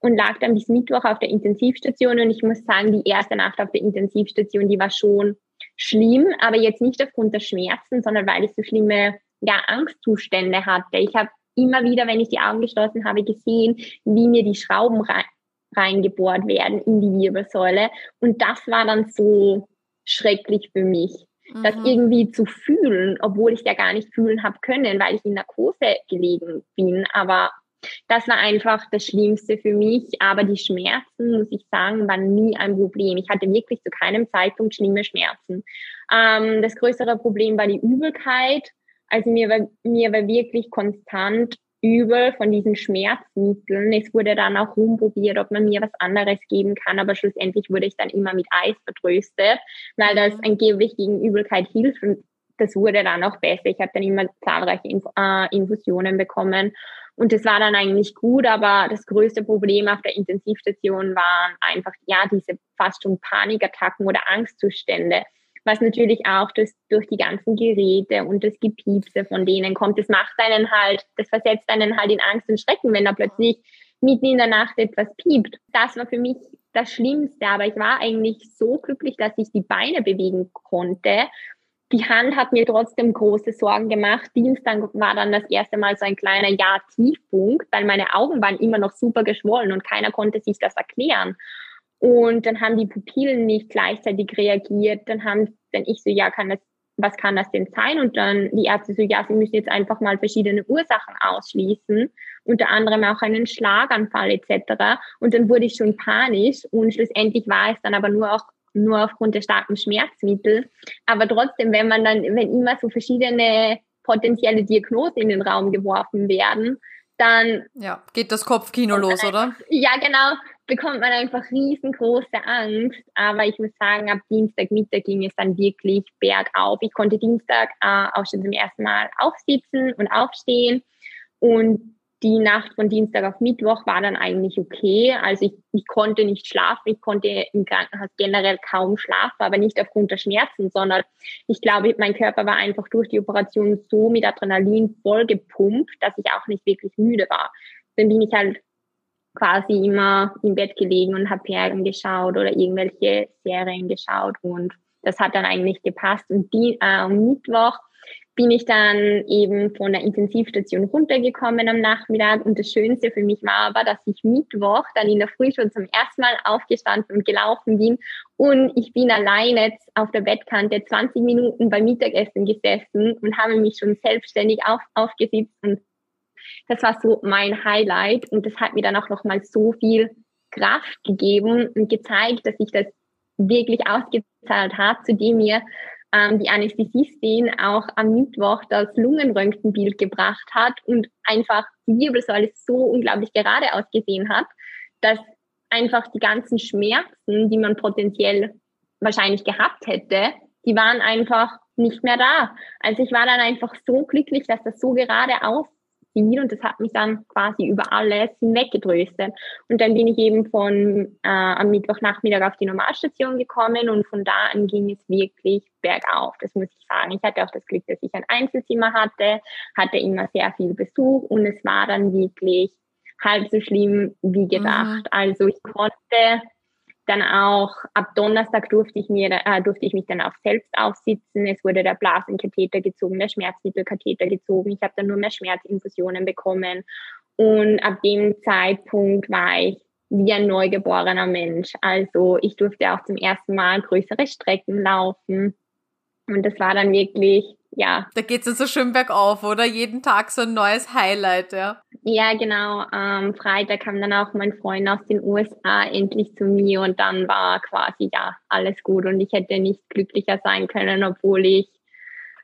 und lag dann bis Mittwoch auf der Intensivstation und ich muss sagen, die erste Nacht auf der Intensivstation, die war schon schlimm, aber jetzt nicht aufgrund der Schmerzen, sondern weil ich so schlimme ja, Angstzustände hatte. Ich habe immer wieder, wenn ich die Augen geschlossen habe, gesehen, wie mir die Schrauben rein, reingebohrt werden in die Wirbelsäule. Und das war dann so schrecklich für mich, mhm. das irgendwie zu fühlen, obwohl ich ja gar nicht fühlen habe können, weil ich in Narkose gelegen bin. Aber das war einfach das Schlimmste für mich. Aber die Schmerzen, muss ich sagen, waren nie ein Problem. Ich hatte wirklich zu keinem Zeitpunkt schlimme Schmerzen. Ähm, das größere Problem war die Übelkeit. Also mir war, mir war wirklich konstant übel von diesen Schmerzmitteln. Es wurde dann auch rumprobiert, ob man mir was anderes geben kann, aber schlussendlich wurde ich dann immer mit Eis vertröstet, weil das angeblich gegen Übelkeit hilft und das wurde dann auch besser. Ich habe dann immer zahlreiche Inf äh, Infusionen bekommen und das war dann eigentlich gut, aber das größte Problem auf der Intensivstation waren einfach, ja, diese fast schon Panikattacken oder Angstzustände, was natürlich auch das, durch die ganzen Geräte und das Gepiepse von denen kommt. Das macht einen halt, das versetzt einen halt in Angst und Schrecken, wenn da plötzlich mitten in der Nacht etwas piept. Das war für mich das Schlimmste, aber ich war eigentlich so glücklich, dass ich die Beine bewegen konnte die Hand hat mir trotzdem große Sorgen gemacht. Dienstag war dann das erste Mal so ein kleiner Ja-Tiefpunkt, weil meine Augen waren immer noch super geschwollen und keiner konnte sich das erklären. Und dann haben die Pupillen nicht gleichzeitig reagiert. Dann haben dann ich so, ja, kann das, was kann das denn sein? Und dann die Ärzte so, ja, sie müssen jetzt einfach mal verschiedene Ursachen ausschließen, unter anderem auch einen Schlaganfall etc. Und dann wurde ich schon panisch und schlussendlich war es dann aber nur auch nur aufgrund der starken Schmerzmittel. Aber trotzdem, wenn man dann, wenn immer so verschiedene potenzielle Diagnosen in den Raum geworfen werden, dann. Ja, geht das Kopfkino los, oder? Ja, genau. Bekommt man einfach riesengroße Angst. Aber ich muss sagen, ab Dienstag Mittag ging es dann wirklich bergauf. Ich konnte Dienstag äh, auch schon zum ersten Mal aufsitzen und aufstehen. Und die Nacht von Dienstag auf Mittwoch war dann eigentlich okay. Also ich, ich konnte nicht schlafen, ich konnte im Krankenhaus generell kaum schlafen, aber nicht aufgrund der Schmerzen, sondern ich glaube, mein Körper war einfach durch die Operation so mit Adrenalin vollgepumpt, dass ich auch nicht wirklich müde war. Dann bin ich halt quasi immer im Bett gelegen und habe Ferien geschaut oder irgendwelche Serien geschaut und das hat dann eigentlich gepasst. Und die, äh, am Mittwoch bin ich dann eben von der Intensivstation runtergekommen am Nachmittag. Und das Schönste für mich war aber, dass ich Mittwoch dann in der Früh schon zum ersten Mal aufgestanden und gelaufen bin. Und ich bin alleine auf der Bettkante 20 Minuten beim Mittagessen gesessen und habe mich schon selbstständig auf, aufgesitzt. Und das war so mein Highlight. Und das hat mir dann auch nochmal so viel Kraft gegeben und gezeigt, dass ich das wirklich ausgezahlt hat, zu dem mir ähm, die Anästhesistin auch am Mittwoch das Lungenröntgenbild gebracht hat und einfach die Wirbelsäule so unglaublich gerade ausgesehen hat, dass einfach die ganzen Schmerzen, die man potenziell wahrscheinlich gehabt hätte, die waren einfach nicht mehr da. Also ich war dann einfach so glücklich, dass das so gerade aus viel und das hat mich dann quasi über alles hinweggedröstet. Und dann bin ich eben von äh, am Mittwochnachmittag auf die Normalstation gekommen und von da an ging es wirklich bergauf, das muss ich sagen. Ich hatte auch das Glück, dass ich ein Einzelzimmer hatte, hatte immer sehr viel Besuch und es war dann wirklich halb so schlimm wie gedacht. Mhm. Also ich konnte dann auch ab Donnerstag durfte ich mir, äh, durfte ich mich dann auch selbst aufsitzen. Es wurde der Blasenkatheter gezogen, der Schmerzmittelkatheter gezogen. Ich habe dann nur mehr Schmerzinfusionen bekommen. Und ab dem Zeitpunkt war ich wie ein neugeborener Mensch. Also ich durfte auch zum ersten Mal größere Strecken laufen. Und das war dann wirklich ja. Da geht es so schön bergauf, oder? Jeden Tag so ein neues Highlight, ja. Ja, genau. Am Freitag kam dann auch mein Freund aus den USA endlich zu mir und dann war quasi ja alles gut und ich hätte nicht glücklicher sein können, obwohl ich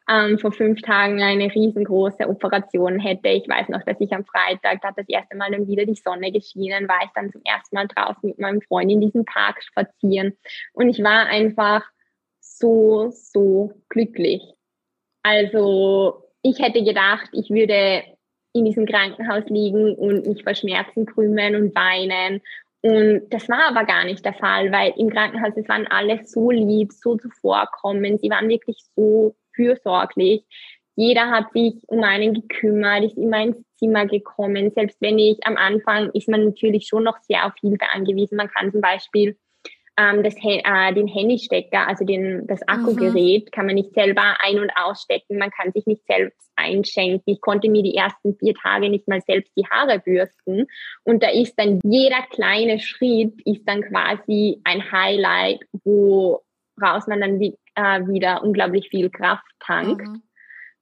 ähm, vor fünf Tagen eine riesengroße Operation hätte. Ich weiß noch, dass ich am Freitag, da hat das erste Mal dann wieder die Sonne geschienen, war ich dann zum ersten Mal draußen mit meinem Freund in diesem Park spazieren und ich war einfach so, so glücklich. Also ich hätte gedacht, ich würde in diesem Krankenhaus liegen und mich vor Schmerzen krümmen und weinen. Und das war aber gar nicht der Fall, weil im Krankenhaus, es waren alle so lieb, so zuvorkommend, sie waren wirklich so fürsorglich. Jeder hat sich um einen gekümmert, ist immer ins Zimmer gekommen. Selbst wenn ich am Anfang ist man natürlich schon noch sehr auf Hilfe angewiesen. Man kann zum Beispiel ähm, das, äh, den Handystecker, also den, das Akkugerät, mhm. kann man nicht selber ein- und ausstecken. Man kann sich nicht selbst einschenken. Ich konnte mir die ersten vier Tage nicht mal selbst die Haare bürsten. Und da ist dann jeder kleine Schritt ist dann quasi ein Highlight, woraus man dann wie, äh, wieder unglaublich viel Kraft tankt. Mhm.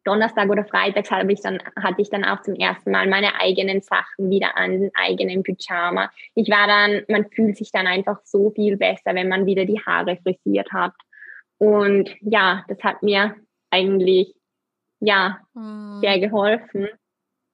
Donnerstag oder Freitags habe ich dann, hatte ich dann auch zum ersten Mal meine eigenen Sachen wieder an, den eigenen Pyjama. Ich war dann, man fühlt sich dann einfach so viel besser, wenn man wieder die Haare frisiert hat. Und ja, das hat mir eigentlich, ja, mhm. sehr geholfen.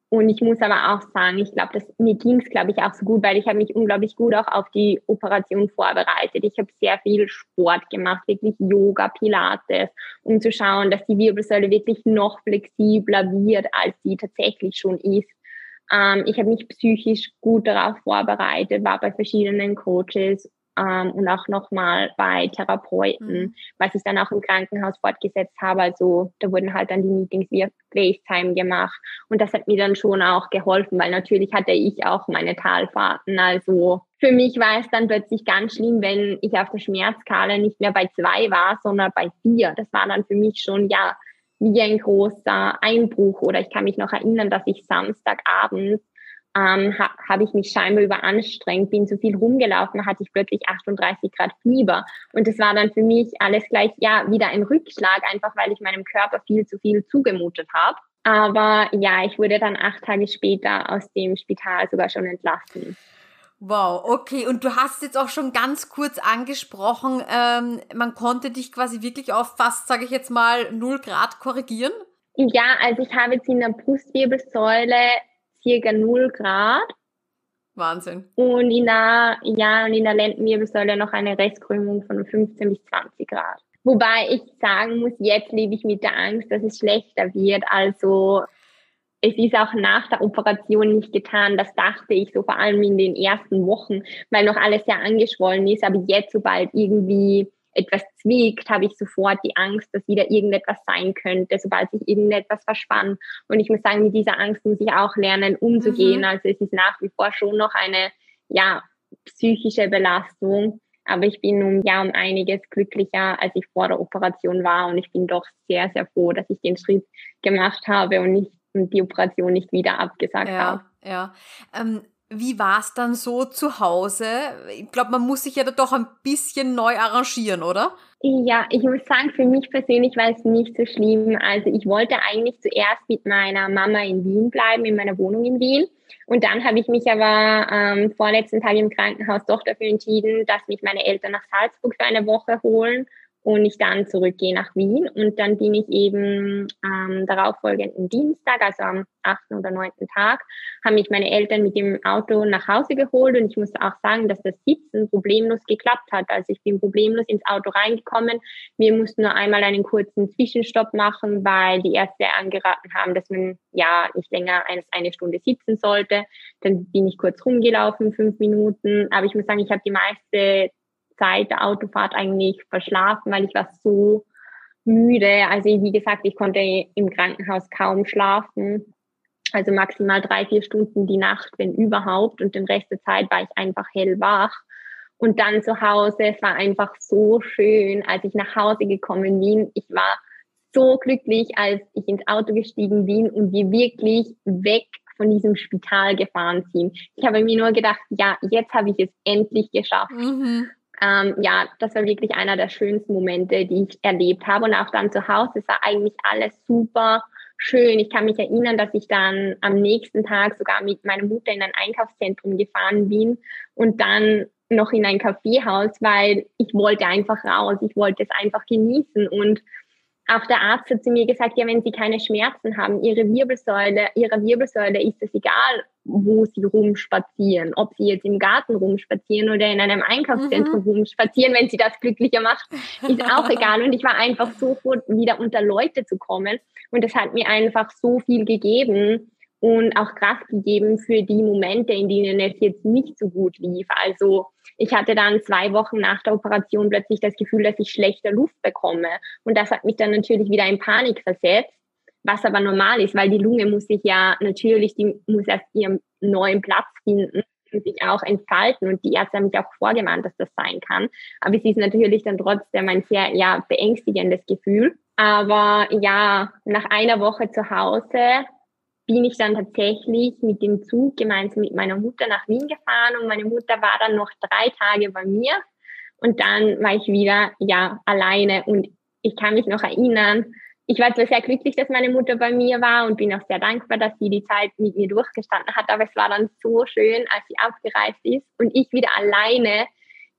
Und ich muss aber auch sagen, ich glaube, mir ging es, glaube ich, auch so gut, weil ich habe mich unglaublich gut auch auf die Operation vorbereitet. Ich habe sehr viel Sport gemacht, wirklich Yoga, Pilates, um zu schauen, dass die Wirbelsäule wirklich noch flexibler wird, als sie tatsächlich schon ist. Ähm, ich habe mich psychisch gut darauf vorbereitet, war bei verschiedenen Coaches ähm, und auch nochmal bei Therapeuten, mhm. was ich dann auch im Krankenhaus fortgesetzt habe. Also da wurden halt dann die Meetings via FaceTime gemacht und das hat mir dann schon auch geholfen, weil natürlich hatte ich auch meine Talfahrten. Also für mich war es dann plötzlich ganz schlimm, wenn ich auf der Schmerzskala nicht mehr bei zwei war, sondern bei vier. Das war dann für mich schon, ja, wie ein großer Einbruch. Oder ich kann mich noch erinnern, dass ich Samstagabend ähm, ha, habe ich mich scheinbar überanstrengt, bin zu viel rumgelaufen, hatte ich plötzlich 38 Grad Fieber. Und das war dann für mich alles gleich, ja, wieder ein Rückschlag, einfach weil ich meinem Körper viel zu viel zugemutet habe. Aber ja, ich wurde dann acht Tage später aus dem Spital sogar schon entlassen. Wow, okay. Und du hast jetzt auch schon ganz kurz angesprochen, ähm, man konnte dich quasi wirklich auf fast, sage ich jetzt mal, 0 Grad korrigieren? Ja, also ich habe jetzt in der Brustwirbelsäule circa 0 Grad. Wahnsinn. Und in der, ja, und in der Lendenwirbelsäule noch eine Restkrümmung von 15 bis 20 Grad. Wobei ich sagen muss, jetzt lebe ich mit der Angst, dass es schlechter wird. Also es ist auch nach der Operation nicht getan. Das dachte ich so vor allem in den ersten Wochen, weil noch alles sehr angeschwollen ist. Aber jetzt, sobald irgendwie etwas zwickt, habe ich sofort die Angst, dass wieder irgendetwas sein könnte, sobald sich irgendetwas verspannt. Und ich muss sagen, mit dieser Angst muss ich auch lernen, umzugehen. Mhm. Also es ist nach wie vor schon noch eine, ja, psychische Belastung. Aber ich bin um, ja, um einiges glücklicher, als ich vor der Operation war. Und ich bin doch sehr, sehr froh, dass ich den Schritt gemacht habe und nicht und die Operation nicht wieder abgesagt ja, habe. Ja. Ähm, wie war es dann so zu Hause? Ich glaube, man muss sich ja da doch ein bisschen neu arrangieren, oder? Ja, ich muss sagen, für mich persönlich war es nicht so schlimm. Also ich wollte eigentlich zuerst mit meiner Mama in Wien bleiben, in meiner Wohnung in Wien. Und dann habe ich mich aber ähm, vorletzten Tag im Krankenhaus doch dafür entschieden, dass mich meine Eltern nach Salzburg für eine Woche holen und ich dann zurückgehe nach Wien. Und dann bin ich eben am darauffolgenden Dienstag, also am achten oder neunten Tag, haben mich meine Eltern mit dem Auto nach Hause geholt. Und ich muss auch sagen, dass das Sitzen problemlos geklappt hat. Also ich bin problemlos ins Auto reingekommen. Wir mussten nur einmal einen kurzen Zwischenstopp machen, weil die Ärzte angeraten haben, dass man ja nicht länger als eine Stunde sitzen sollte. Dann bin ich kurz rumgelaufen, fünf Minuten. Aber ich muss sagen, ich habe die meiste Zeit der Autofahrt eigentlich verschlafen, weil ich war so müde. Also wie gesagt, ich konnte im Krankenhaus kaum schlafen. Also maximal drei, vier Stunden die Nacht, wenn überhaupt. Und den Rest der Zeit war ich einfach hellwach. Und dann zu Hause, es war einfach so schön, als ich nach Hause gekommen bin. Ich war so glücklich, als ich ins Auto gestiegen bin und wir wirklich weg von diesem Spital gefahren sind. Ich habe mir nur gedacht, ja, jetzt habe ich es endlich geschafft. Mhm ähm, ja, das war wirklich einer der schönsten Momente, die ich erlebt habe. Und auch dann zu Hause, es war eigentlich alles super schön. Ich kann mich erinnern, dass ich dann am nächsten Tag sogar mit meiner Mutter in ein Einkaufszentrum gefahren bin und dann noch in ein Kaffeehaus, weil ich wollte einfach raus. Ich wollte es einfach genießen und auch der Arzt hat zu mir gesagt, ja, wenn Sie keine Schmerzen haben, Ihre Wirbelsäule, Ihrer Wirbelsäule ist es egal, wo Sie rumspazieren, ob Sie jetzt im Garten rumspazieren oder in einem Einkaufszentrum mhm. rumspazieren, wenn Sie das glücklicher macht, ist auch egal. Und ich war einfach so froh, wieder unter Leute zu kommen. Und das hat mir einfach so viel gegeben und auch Kraft gegeben für die Momente, in denen es jetzt nicht so gut lief. Also ich hatte dann zwei Wochen nach der Operation plötzlich das Gefühl, dass ich schlechter Luft bekomme. Und das hat mich dann natürlich wieder in Panik versetzt, was aber normal ist, weil die Lunge muss sich ja natürlich, die muss erst ihren neuen Platz finden und sich auch entfalten. Und die Ärzte haben mich auch vorgewarnt, dass das sein kann. Aber es ist natürlich dann trotzdem ein sehr ja, beängstigendes Gefühl. Aber ja, nach einer Woche zu Hause bin ich dann tatsächlich mit dem Zug gemeinsam mit meiner Mutter nach Wien gefahren und meine Mutter war dann noch drei Tage bei mir. Und dann war ich wieder, ja, alleine. Und ich kann mich noch erinnern, ich war zwar sehr glücklich, dass meine Mutter bei mir war und bin auch sehr dankbar, dass sie die Zeit mit mir durchgestanden hat, aber es war dann so schön, als sie abgereist ist und ich wieder alleine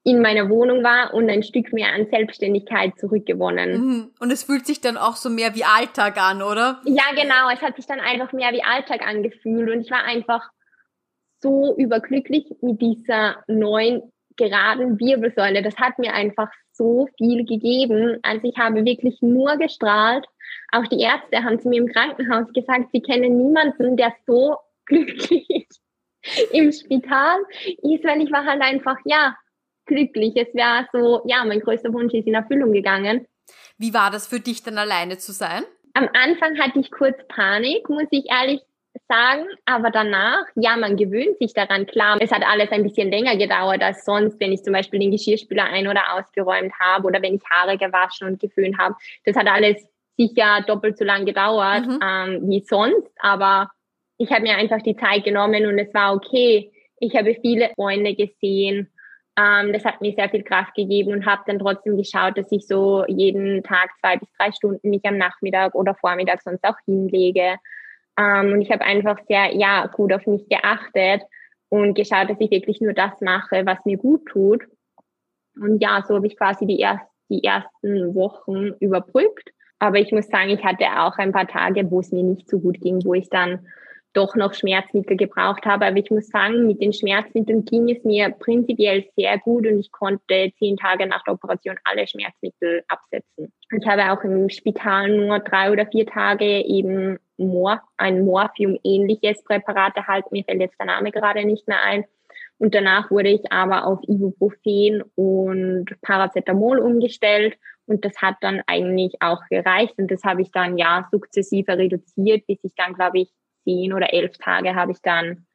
in meiner Wohnung war und ein Stück mehr an Selbstständigkeit zurückgewonnen. Mhm. Und es fühlt sich dann auch so mehr wie Alltag an, oder? Ja, genau. Es hat sich dann einfach mehr wie Alltag angefühlt und ich war einfach so überglücklich mit dieser neuen geraden Wirbelsäule. Das hat mir einfach so viel gegeben. Also ich habe wirklich nur gestrahlt. Auch die Ärzte haben zu mir im Krankenhaus gesagt, sie kennen niemanden, der so glücklich im Spital ist, weil ich war halt einfach, ja, glücklich. Es wäre so, ja, mein größter Wunsch ist in Erfüllung gegangen. Wie war das für dich dann alleine zu sein? Am Anfang hatte ich kurz Panik, muss ich ehrlich sagen, aber danach, ja, man gewöhnt sich daran. Klar, es hat alles ein bisschen länger gedauert als sonst, wenn ich zum Beispiel den Geschirrspüler ein- oder ausgeräumt habe oder wenn ich Haare gewaschen und geföhnt habe. Das hat alles sicher doppelt so lang gedauert mhm. ähm, wie sonst, aber ich habe mir einfach die Zeit genommen und es war okay. Ich habe viele Freunde gesehen ähm, das hat mir sehr viel Kraft gegeben und habe dann trotzdem geschaut, dass ich so jeden Tag zwei bis drei Stunden mich am Nachmittag oder Vormittag sonst auch hinlege. Ähm, und ich habe einfach sehr, ja, gut auf mich geachtet und geschaut, dass ich wirklich nur das mache, was mir gut tut. Und ja, so habe ich quasi die, erst, die ersten Wochen überbrückt. Aber ich muss sagen, ich hatte auch ein paar Tage, wo es mir nicht so gut ging, wo ich dann doch noch Schmerzmittel gebraucht habe. Aber ich muss sagen, mit den Schmerzmitteln ging es mir prinzipiell sehr gut und ich konnte zehn Tage nach der Operation alle Schmerzmittel absetzen. Ich habe auch im Spital nur drei oder vier Tage eben Mor ein Morphium-ähnliches Präparat erhalten. Mir fällt jetzt der Name gerade nicht mehr ein. Und danach wurde ich aber auf Ibuprofen und Paracetamol umgestellt. Und das hat dann eigentlich auch gereicht. Und das habe ich dann ja sukzessive reduziert, bis ich dann, glaube ich, zehn oder elf Tage habe ich dann,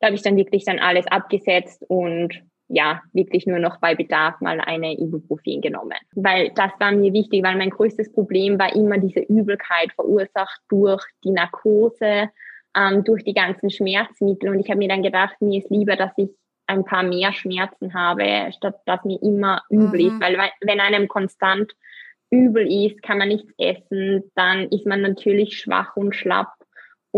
da habe ich dann wirklich dann alles abgesetzt und ja, wirklich nur noch bei Bedarf mal eine Ibuprofen genommen. Weil das war mir wichtig, weil mein größtes Problem war immer diese Übelkeit verursacht durch die Narkose, ähm, durch die ganzen Schmerzmittel. Und ich habe mir dann gedacht, mir ist lieber, dass ich ein paar mehr Schmerzen habe, statt dass mir immer übel mhm. ist. Weil wenn einem konstant übel ist, kann man nichts essen, dann ist man natürlich schwach und schlapp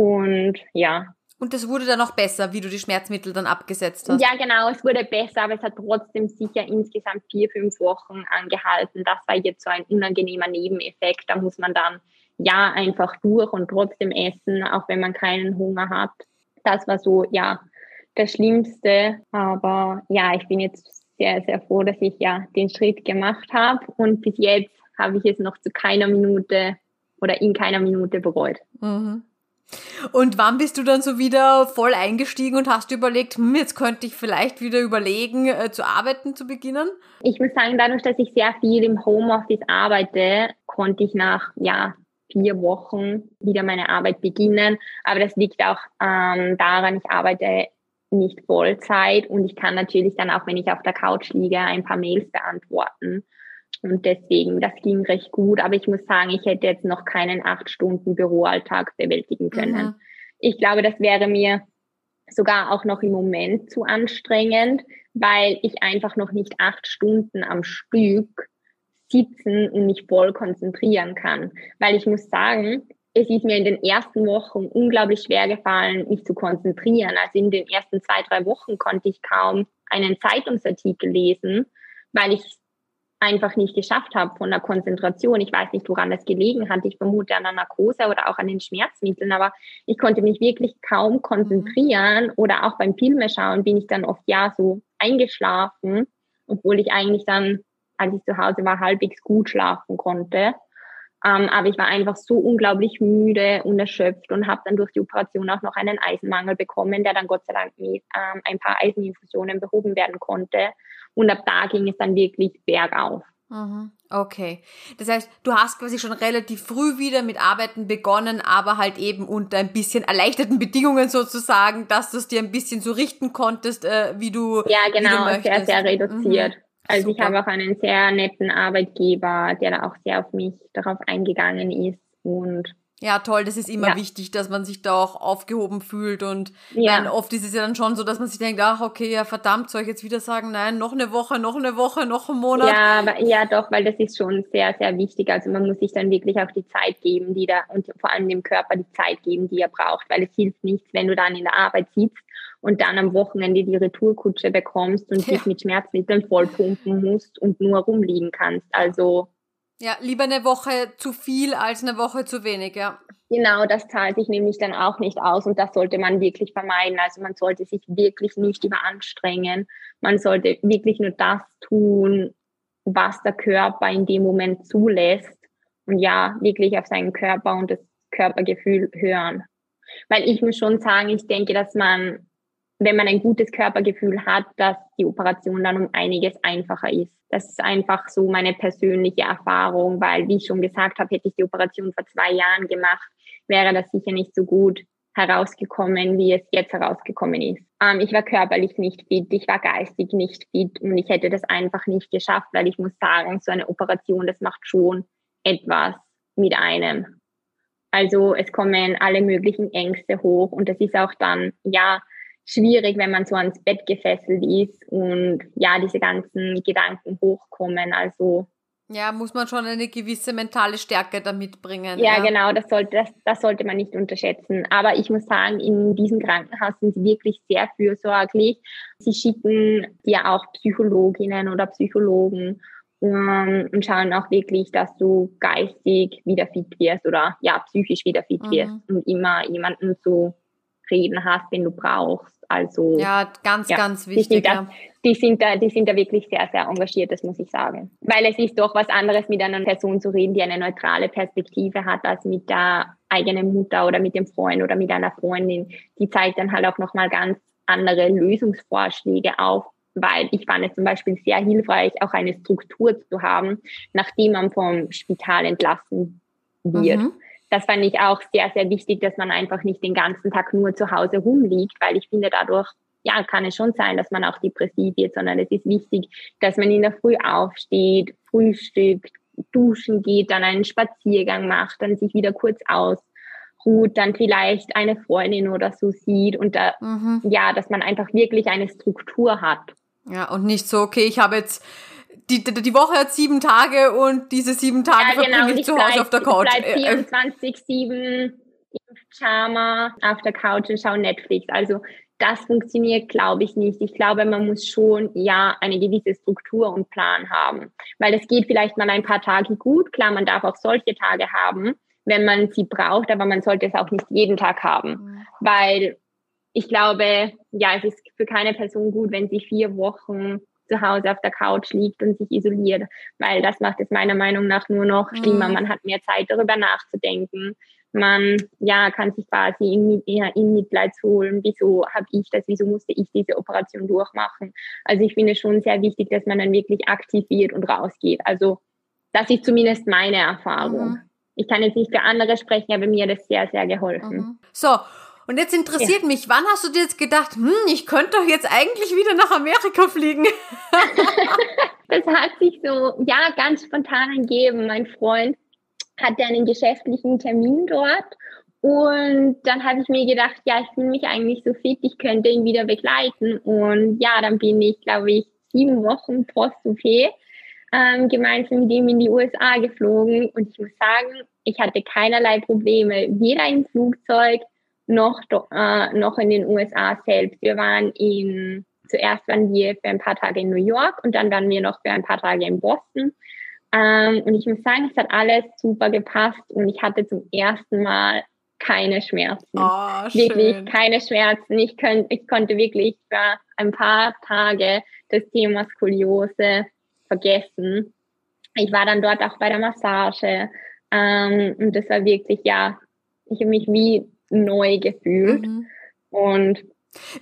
und ja. Und das wurde dann noch besser, wie du die Schmerzmittel dann abgesetzt hast? Ja, genau, es wurde besser, aber es hat trotzdem sicher insgesamt vier, fünf Wochen angehalten. Das war jetzt so ein unangenehmer Nebeneffekt. Da muss man dann ja einfach durch und trotzdem essen, auch wenn man keinen Hunger hat. Das war so, ja, das Schlimmste. Aber ja, ich bin jetzt sehr, sehr froh, dass ich ja den Schritt gemacht habe. Und bis jetzt habe ich es noch zu keiner Minute oder in keiner Minute bereut. Mhm. Und wann bist du dann so wieder voll eingestiegen und hast überlegt, hm, jetzt könnte ich vielleicht wieder überlegen, äh, zu arbeiten zu beginnen? Ich muss sagen, dadurch, dass ich sehr viel im Homeoffice arbeite, konnte ich nach ja, vier Wochen wieder meine Arbeit beginnen. Aber das liegt auch ähm, daran, ich arbeite nicht Vollzeit und ich kann natürlich dann auch, wenn ich auf der Couch liege, ein paar Mails beantworten. Und deswegen, das ging recht gut. Aber ich muss sagen, ich hätte jetzt noch keinen acht Stunden Büroalltag bewältigen können. Mhm. Ich glaube, das wäre mir sogar auch noch im Moment zu anstrengend, weil ich einfach noch nicht acht Stunden am Stück sitzen und mich voll konzentrieren kann. Weil ich muss sagen, es ist mir in den ersten Wochen unglaublich schwer gefallen, mich zu konzentrieren. Also in den ersten zwei, drei Wochen konnte ich kaum einen Zeitungsartikel lesen, weil ich einfach nicht geschafft habe von der Konzentration. Ich weiß nicht, woran das gelegen hat. Ich vermute an der Narkose oder auch an den Schmerzmitteln, aber ich konnte mich wirklich kaum konzentrieren oder auch beim Filme schauen bin ich dann oft ja so eingeschlafen, obwohl ich eigentlich dann, als ich zu Hause war, halbwegs gut schlafen konnte. Ähm, aber ich war einfach so unglaublich müde und erschöpft und habe dann durch die Operation auch noch einen Eisenmangel bekommen, der dann Gott sei Dank mit ähm, ein paar Eiseninfusionen behoben werden konnte. Und ab da ging es dann wirklich bergauf. Mhm. Okay. Das heißt, du hast quasi schon relativ früh wieder mit Arbeiten begonnen, aber halt eben unter ein bisschen erleichterten Bedingungen sozusagen, dass du es dir ein bisschen so richten konntest, äh, wie du. Ja, genau, sehr, sehr reduziert. Mhm. Also Super. ich habe auch einen sehr netten Arbeitgeber, der da auch sehr auf mich darauf eingegangen ist und ja, toll, das ist immer ja. wichtig, dass man sich da auch aufgehoben fühlt und ja. Nein, oft ist es ja dann schon so, dass man sich denkt, ach okay, ja verdammt, soll ich jetzt wieder sagen, nein, noch eine Woche, noch eine Woche, noch einen Monat? Ja, aber, ja doch, weil das ist schon sehr, sehr wichtig. Also man muss sich dann wirklich auch die Zeit geben, die da und vor allem dem Körper die Zeit geben, die er braucht, weil es hilft nichts, wenn du dann in der Arbeit sitzt und dann am Wochenende die Retourkutsche bekommst und ja. dich mit Schmerzmitteln vollpumpen musst und nur rumliegen kannst. Also ja, lieber eine Woche zu viel als eine Woche zu wenig, ja. Genau, das zahlt sich nämlich dann auch nicht aus und das sollte man wirklich vermeiden. Also man sollte sich wirklich nicht überanstrengen. Man sollte wirklich nur das tun, was der Körper in dem Moment zulässt und ja, wirklich auf seinen Körper und das Körpergefühl hören. Weil ich muss schon sagen, ich denke, dass man wenn man ein gutes Körpergefühl hat, dass die Operation dann um einiges einfacher ist. Das ist einfach so meine persönliche Erfahrung, weil, wie ich schon gesagt habe, hätte ich die Operation vor zwei Jahren gemacht, wäre das sicher nicht so gut herausgekommen, wie es jetzt herausgekommen ist. Ähm, ich war körperlich nicht fit, ich war geistig nicht fit und ich hätte das einfach nicht geschafft, weil ich muss sagen, so eine Operation, das macht schon etwas mit einem. Also es kommen alle möglichen Ängste hoch und das ist auch dann, ja, schwierig, wenn man so ans Bett gefesselt ist und ja, diese ganzen Gedanken hochkommen. Also ja, muss man schon eine gewisse mentale Stärke da mitbringen. Ja, ja, genau, das sollte, das, das sollte man nicht unterschätzen. Aber ich muss sagen, in diesem Krankenhaus sind sie wirklich sehr fürsorglich. Sie schicken dir auch Psychologinnen oder Psychologen um, und schauen auch wirklich, dass du geistig wieder fit wirst oder ja, psychisch wieder fit mhm. wirst und immer jemanden zu reden hast, den du brauchst. Also ja, ganz, ja, ganz wichtig. Die sind, da, die sind da, die sind da wirklich sehr, sehr engagiert, das muss ich sagen. Weil es ist doch was anderes, mit einer Person zu reden, die eine neutrale Perspektive hat, als mit der eigenen Mutter oder mit dem Freund oder mit einer Freundin. Die zeigt dann halt auch nochmal ganz andere Lösungsvorschläge auf, weil ich fand es zum Beispiel sehr hilfreich, auch eine Struktur zu haben, nachdem man vom Spital entlassen wird. Mhm das fand ich auch sehr, sehr wichtig, dass man einfach nicht den ganzen Tag nur zu Hause rumliegt, weil ich finde, dadurch, ja, kann es schon sein, dass man auch depressiv wird, sondern es ist wichtig, dass man in der Früh aufsteht, frühstückt, duschen geht, dann einen Spaziergang macht, dann sich wieder kurz ausruht, dann vielleicht eine Freundin oder so sieht und da, mhm. ja, dass man einfach wirklich eine Struktur hat. Ja, und nicht so, okay, ich habe jetzt die, die, Woche hat sieben Tage und diese sieben Tage ja, genau, verbringe ich zu Hause auf der Couch. Ich bleibe 24-7 im Pyjama auf der Couch und schaue Netflix. Also das funktioniert, glaube ich, nicht. Ich glaube, man muss schon ja eine gewisse Struktur und Plan haben. Weil es geht vielleicht mal ein paar Tage gut. Klar, man darf auch solche Tage haben, wenn man sie braucht, aber man sollte es auch nicht jeden Tag haben. Mhm. Weil ich glaube, ja, es ist für keine Person gut, wenn sie vier Wochen zu Hause auf der Couch liegt und sich isoliert, weil das macht es meiner Meinung nach nur noch schlimmer. Mhm. Man hat mehr Zeit darüber nachzudenken. Man ja kann sich quasi in, in Mitleid holen. Wieso habe ich das? Wieso musste ich diese Operation durchmachen? Also ich finde schon sehr wichtig, dass man dann wirklich aktiv wird und rausgeht. Also das ist zumindest meine Erfahrung. Mhm. Ich kann jetzt nicht für andere sprechen, aber mir hat das sehr, sehr geholfen. Mhm. So, und jetzt interessiert ja. mich, wann hast du dir jetzt gedacht, hm, ich könnte doch jetzt eigentlich wieder nach Amerika fliegen? das hat sich so, ja, ganz spontan ergeben. Mein Freund hatte einen geschäftlichen Termin dort und dann habe ich mir gedacht, ja, ich fühle mich eigentlich so fit, ich könnte ihn wieder begleiten. Und ja, dann bin ich, glaube ich, sieben Wochen post-OP ähm, gemeinsam mit ihm in die USA geflogen. Und ich muss sagen, ich hatte keinerlei Probleme, weder im Flugzeug noch, äh, noch in den USA selbst. Wir waren in zuerst waren wir für ein paar Tage in New York und dann waren wir noch für ein paar Tage in Boston. Ähm, und ich muss sagen, es hat alles super gepasst und ich hatte zum ersten Mal keine Schmerzen. Oh, wirklich keine Schmerzen. Ich, könnt, ich konnte wirklich für ein paar Tage das Thema Skoliose vergessen. Ich war dann dort auch bei der Massage ähm, und das war wirklich, ja, ich habe mich wie neu gefühlt. Mhm. Und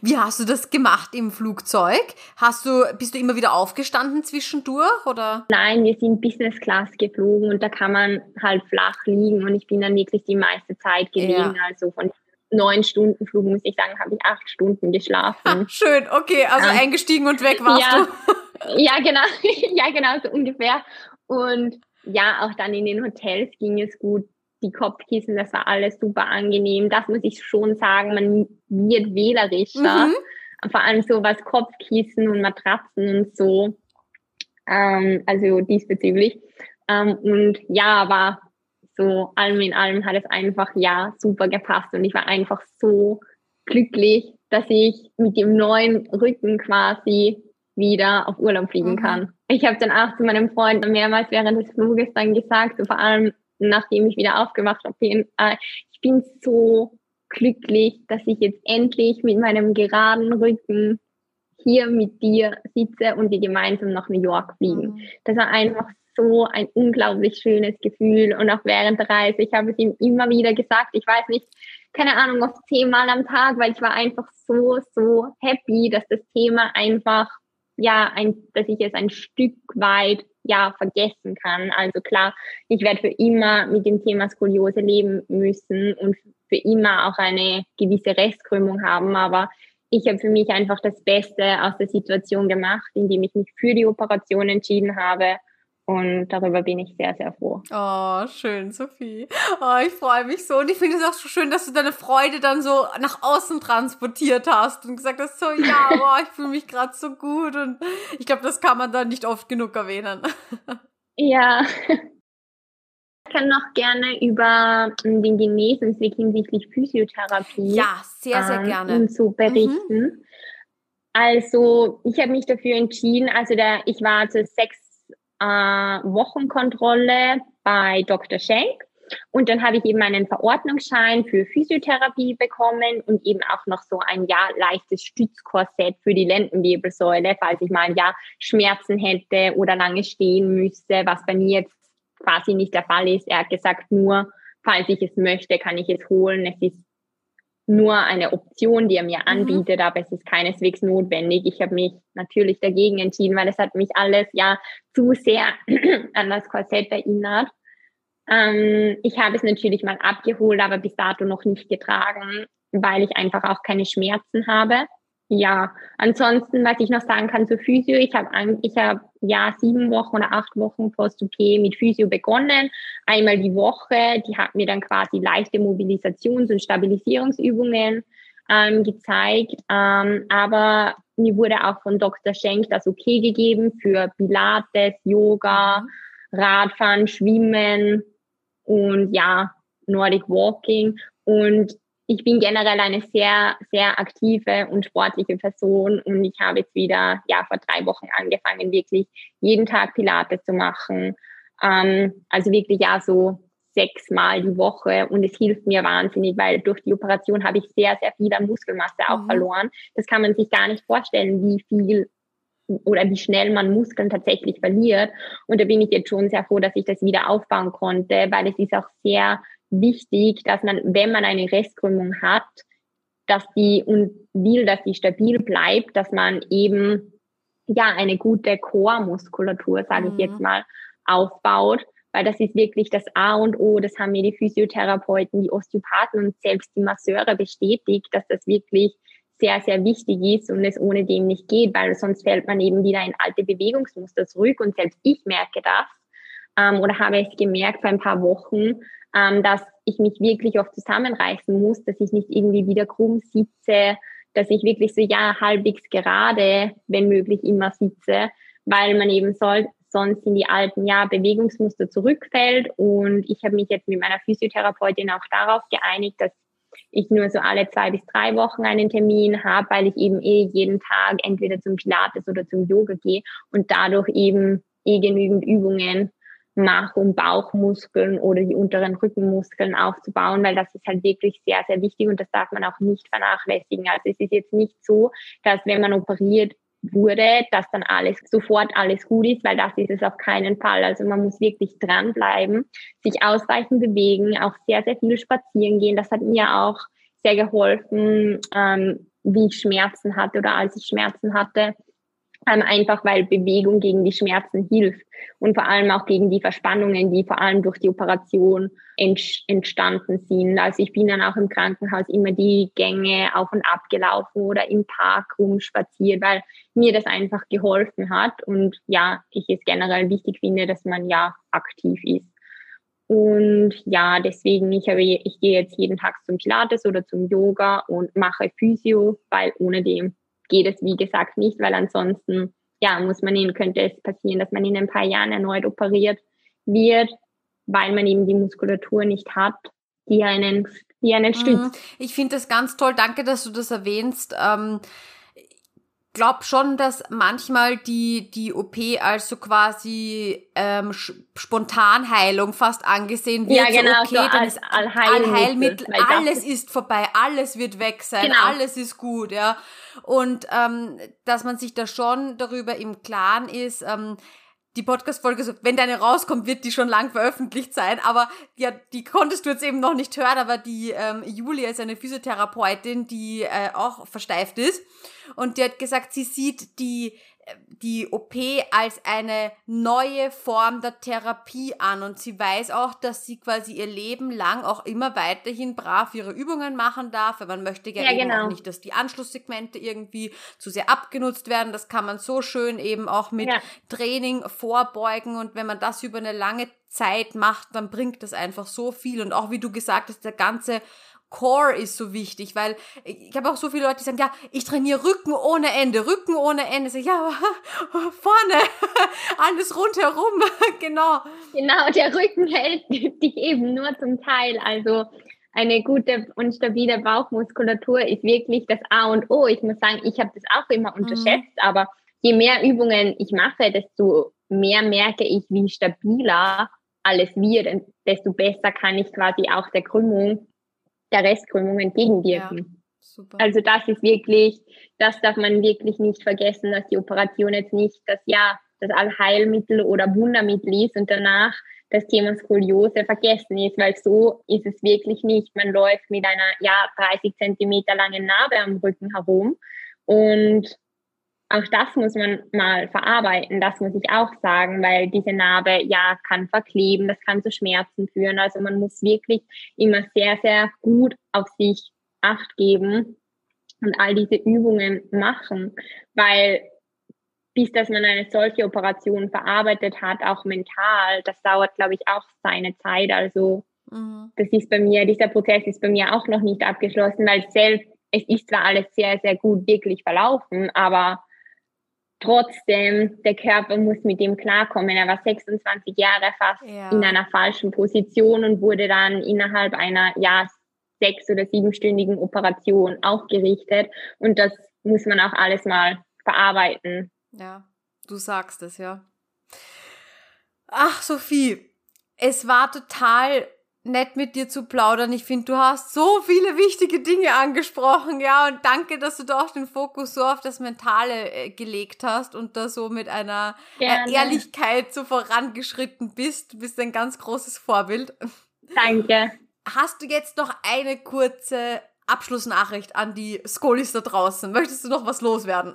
wie hast du das gemacht im Flugzeug? Hast du, bist du immer wieder aufgestanden zwischendurch oder? Nein, wir sind Business Class geflogen und da kann man halt flach liegen und ich bin dann wirklich die meiste Zeit gelegen. Ja. Also von neun Stunden Flug, muss ich sagen, habe ich acht Stunden geschlafen. Ah, schön, okay, also ja. eingestiegen und weg warst ja. du. ja, genau, ja, genau, so ungefähr. Und ja, auch dann in den Hotels ging es gut die Kopfkissen, das war alles super angenehm. Das muss ich schon sagen, man wird wählerischer. Mhm. Vor allem so was Kopfkissen und Matratzen und so. Ähm, also diesbezüglich. Ähm, und ja, war so allem in allem hat es einfach ja super gepasst und ich war einfach so glücklich, dass ich mit dem neuen Rücken quasi wieder auf Urlaub fliegen mhm. kann. Ich habe dann auch zu meinem Freund mehrmals während des Fluges dann gesagt, so vor allem nachdem ich wieder aufgewacht bin, äh, ich bin so glücklich, dass ich jetzt endlich mit meinem geraden Rücken hier mit dir sitze und wir gemeinsam nach New York fliegen. Mhm. Das war einfach so ein unglaublich schönes Gefühl und auch während der Reise, ich habe es ihm immer wieder gesagt, ich weiß nicht, keine Ahnung, oft zehnmal am Tag, weil ich war einfach so, so happy, dass das Thema einfach, ja, ein, dass ich es ein Stück weit ja vergessen kann. Also klar, ich werde für immer mit dem Thema Skoliose leben müssen und für immer auch eine gewisse Restkrümmung haben, aber ich habe für mich einfach das Beste aus der Situation gemacht, indem ich mich für die Operation entschieden habe und darüber bin ich sehr, sehr froh. Oh, schön, Sophie. Oh, ich freue mich so. Und ich finde es auch so schön, dass du deine Freude dann so nach außen transportiert hast und gesagt hast, so, ja, boah, ich fühle mich gerade so gut. Und ich glaube, das kann man dann nicht oft genug erwähnen. Ja. Ich kann noch gerne über den Genesungsweg hinsichtlich Physiotherapie. Ja, sehr, sehr ähm, gerne. zu berichten. Mhm. Also, ich habe mich dafür entschieden, also der, ich war zu sechs äh, Wochenkontrolle bei Dr. Schenk. Und dann habe ich eben einen Verordnungsschein für Physiotherapie bekommen und eben auch noch so ein ja leichtes Stützkorsett für die Lendenwirbelsäule, falls ich mal ein Jahr Schmerzen hätte oder lange stehen müsste, was bei mir jetzt quasi nicht der Fall ist. Er hat gesagt, nur falls ich es möchte, kann ich es holen. Es ist nur eine Option, die er mir mhm. anbietet, mhm. aber es ist keineswegs notwendig. Ich habe mich natürlich dagegen entschieden, weil es hat mich alles ja zu sehr an das Korsett erinnert. Ähm, ich habe es natürlich mal abgeholt, aber bis dato noch nicht getragen, weil ich einfach auch keine Schmerzen habe. Ja, ansonsten, was ich noch sagen kann zur Physio, ich habe ich hab, ja sieben Wochen oder acht Wochen Post-OP mit Physio begonnen. Einmal die Woche, die hat mir dann quasi leichte Mobilisations- und Stabilisierungsübungen ähm, gezeigt. Ähm, aber mir wurde auch von Dr. Schenk das okay gegeben für Pilates, Yoga, Radfahren, Schwimmen und ja, Nordic Walking. Und ich bin generell eine sehr, sehr aktive und sportliche Person und ich habe jetzt wieder, ja, vor drei Wochen angefangen, wirklich jeden Tag Pilates zu machen. Ähm, also wirklich ja so sechsmal die Woche und es hilft mir wahnsinnig, weil durch die Operation habe ich sehr, sehr viel an Muskelmasse auch mhm. verloren. Das kann man sich gar nicht vorstellen, wie viel oder wie schnell man Muskeln tatsächlich verliert. Und da bin ich jetzt schon sehr froh, dass ich das wieder aufbauen konnte, weil es ist auch sehr wichtig, dass man, wenn man eine Restkrümmung hat, dass die und will, dass die stabil bleibt, dass man eben ja eine gute Core-Muskulatur, sage mhm. ich jetzt mal, aufbaut, weil das ist wirklich das A und O. Das haben mir die Physiotherapeuten, die Osteopathen und selbst die Masseure bestätigt, dass das wirklich sehr, sehr wichtig ist und es ohne dem nicht geht, weil sonst fällt man eben wieder in alte Bewegungsmuster zurück und selbst ich merke das ähm, oder habe es gemerkt vor ein paar Wochen, ähm, dass ich mich wirklich oft zusammenreißen muss, dass ich nicht irgendwie wieder krumm sitze, dass ich wirklich so ja halbwegs gerade, wenn möglich, immer sitze, weil man eben soll, sonst in die alten ja, Bewegungsmuster zurückfällt. Und ich habe mich jetzt mit meiner Physiotherapeutin auch darauf geeinigt, dass ich nur so alle zwei bis drei Wochen einen Termin habe, weil ich eben eh jeden Tag entweder zum Pilates oder zum Yoga gehe und dadurch eben eh genügend Übungen mache, um Bauchmuskeln oder die unteren Rückenmuskeln aufzubauen, weil das ist halt wirklich sehr, sehr wichtig und das darf man auch nicht vernachlässigen. Also es ist jetzt nicht so, dass wenn man operiert wurde, dass dann alles sofort alles gut ist, weil das ist es auf keinen Fall. Also man muss wirklich dranbleiben, sich ausreichend bewegen, auch sehr, sehr viel spazieren gehen. Das hat mir auch sehr geholfen, ähm, wie ich Schmerzen hatte oder als ich Schmerzen hatte einfach weil Bewegung gegen die Schmerzen hilft und vor allem auch gegen die Verspannungen, die vor allem durch die Operation entstanden sind. Also ich bin dann auch im Krankenhaus immer die Gänge auf und ab gelaufen oder im Park rumspaziert, weil mir das einfach geholfen hat und ja, ich es generell wichtig finde, dass man ja aktiv ist. Und ja, deswegen, ich, habe, ich gehe jetzt jeden Tag zum Pilates oder zum Yoga und mache Physio, weil ohne dem geht es, wie gesagt, nicht, weil ansonsten, ja, muss man ihn, könnte es passieren, dass man in ein paar Jahren erneut operiert wird, weil man eben die Muskulatur nicht hat, die einen, die einen mhm. stützt. Ich finde das ganz toll. Danke, dass du das erwähnst. Ähm glaube schon, dass manchmal die, die OP als so quasi ähm, Spontanheilung fast angesehen wird. Ja, genau, so, okay, so dann ist Allheilmittel. Allheilmittel alles ist vorbei, alles wird weg sein, genau. alles ist gut, ja. Und ähm, dass man sich da schon darüber im Klaren ist, ähm, die Podcast-Folge, so, wenn deine rauskommt, wird die schon lang veröffentlicht sein. Aber ja, die konntest du jetzt eben noch nicht hören, aber die ähm, Julia ist eine Physiotherapeutin, die äh, auch versteift ist. Und die hat gesagt, sie sieht die die OP als eine neue Form der Therapie an und sie weiß auch, dass sie quasi ihr Leben lang auch immer weiterhin brav ihre Übungen machen darf, weil man möchte ja, ja eben genau. auch nicht, dass die Anschlusssegmente irgendwie zu sehr abgenutzt werden. Das kann man so schön eben auch mit ja. Training vorbeugen und wenn man das über eine lange Zeit macht, dann bringt das einfach so viel und auch wie du gesagt hast, der ganze Core ist so wichtig, weil ich habe auch so viele Leute, die sagen, ja, ich trainiere Rücken ohne Ende, Rücken ohne Ende. Sag ich, ja, vorne, alles rundherum, genau. Genau, der Rücken hält dich eben nur zum Teil. Also eine gute und stabile Bauchmuskulatur ist wirklich das A und O. Ich muss sagen, ich habe das auch immer mhm. unterschätzt, mhm. aber je mehr Übungen ich mache, desto mehr merke ich, wie stabiler alles wird, desto besser kann ich quasi auch der Krümmung der Restkrümmung entgegenwirken. Ja, also das ist wirklich, das darf man wirklich nicht vergessen, dass die Operation jetzt nicht das ja das Allheilmittel oder Wundermittel ist und danach das Thema Skoliose vergessen ist, weil so ist es wirklich nicht. Man läuft mit einer ja 30 Zentimeter langen Narbe am Rücken herum und auch das muss man mal verarbeiten, das muss ich auch sagen, weil diese Narbe ja kann verkleben, das kann zu Schmerzen führen. Also man muss wirklich immer sehr, sehr gut auf sich acht geben und all diese Übungen machen, weil bis dass man eine solche Operation verarbeitet hat, auch mental, das dauert, glaube ich, auch seine Zeit. Also mhm. das ist bei mir, dieser Prozess ist bei mir auch noch nicht abgeschlossen, weil selbst es ist zwar alles sehr, sehr gut wirklich verlaufen, aber trotzdem, der Körper muss mit dem klarkommen. Er war 26 Jahre fast ja. in einer falschen Position und wurde dann innerhalb einer, ja, sechs- oder siebenstündigen Operation aufgerichtet. Und das muss man auch alles mal verarbeiten. Ja, du sagst es, ja. Ach, Sophie, es war total nett mit dir zu plaudern. Ich finde, du hast so viele wichtige Dinge angesprochen, ja, und danke, dass du da auch den Fokus so auf das Mentale äh, gelegt hast und da so mit einer äh, Ehrlichkeit so vorangeschritten bist. Du bist ein ganz großes Vorbild. Danke. Hast du jetzt noch eine kurze Abschlussnachricht an die Skolis da draußen? Möchtest du noch was loswerden?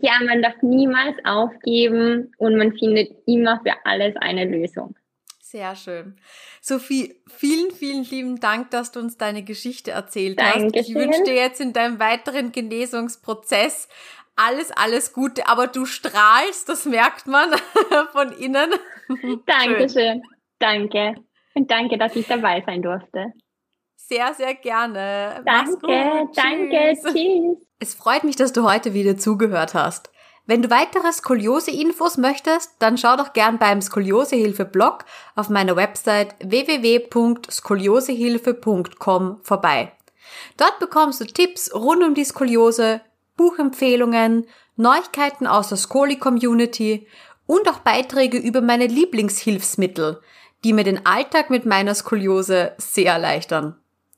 Ja, man darf niemals aufgeben und man findet immer für alles eine Lösung. Sehr schön. Sophie, vielen, vielen lieben Dank, dass du uns deine Geschichte erzählt Dankeschön. hast. Ich wünsche dir jetzt in deinem weiteren Genesungsprozess alles, alles Gute, aber du strahlst, das merkt man von innen. Dankeschön. Schön. Danke. Und danke, dass ich dabei sein durfte. Sehr, sehr gerne. Danke, danke, tschüss. Es freut mich, dass du heute wieder zugehört hast. Wenn du weitere Skoliose-Infos möchtest, dann schau doch gern beim Skoliosehilfe-Blog auf meiner Website www.skoliosehilfe.com vorbei. Dort bekommst du Tipps rund um die Skoliose, Buchempfehlungen, Neuigkeiten aus der Skoli-Community und auch Beiträge über meine Lieblingshilfsmittel, die mir den Alltag mit meiner Skoliose sehr erleichtern.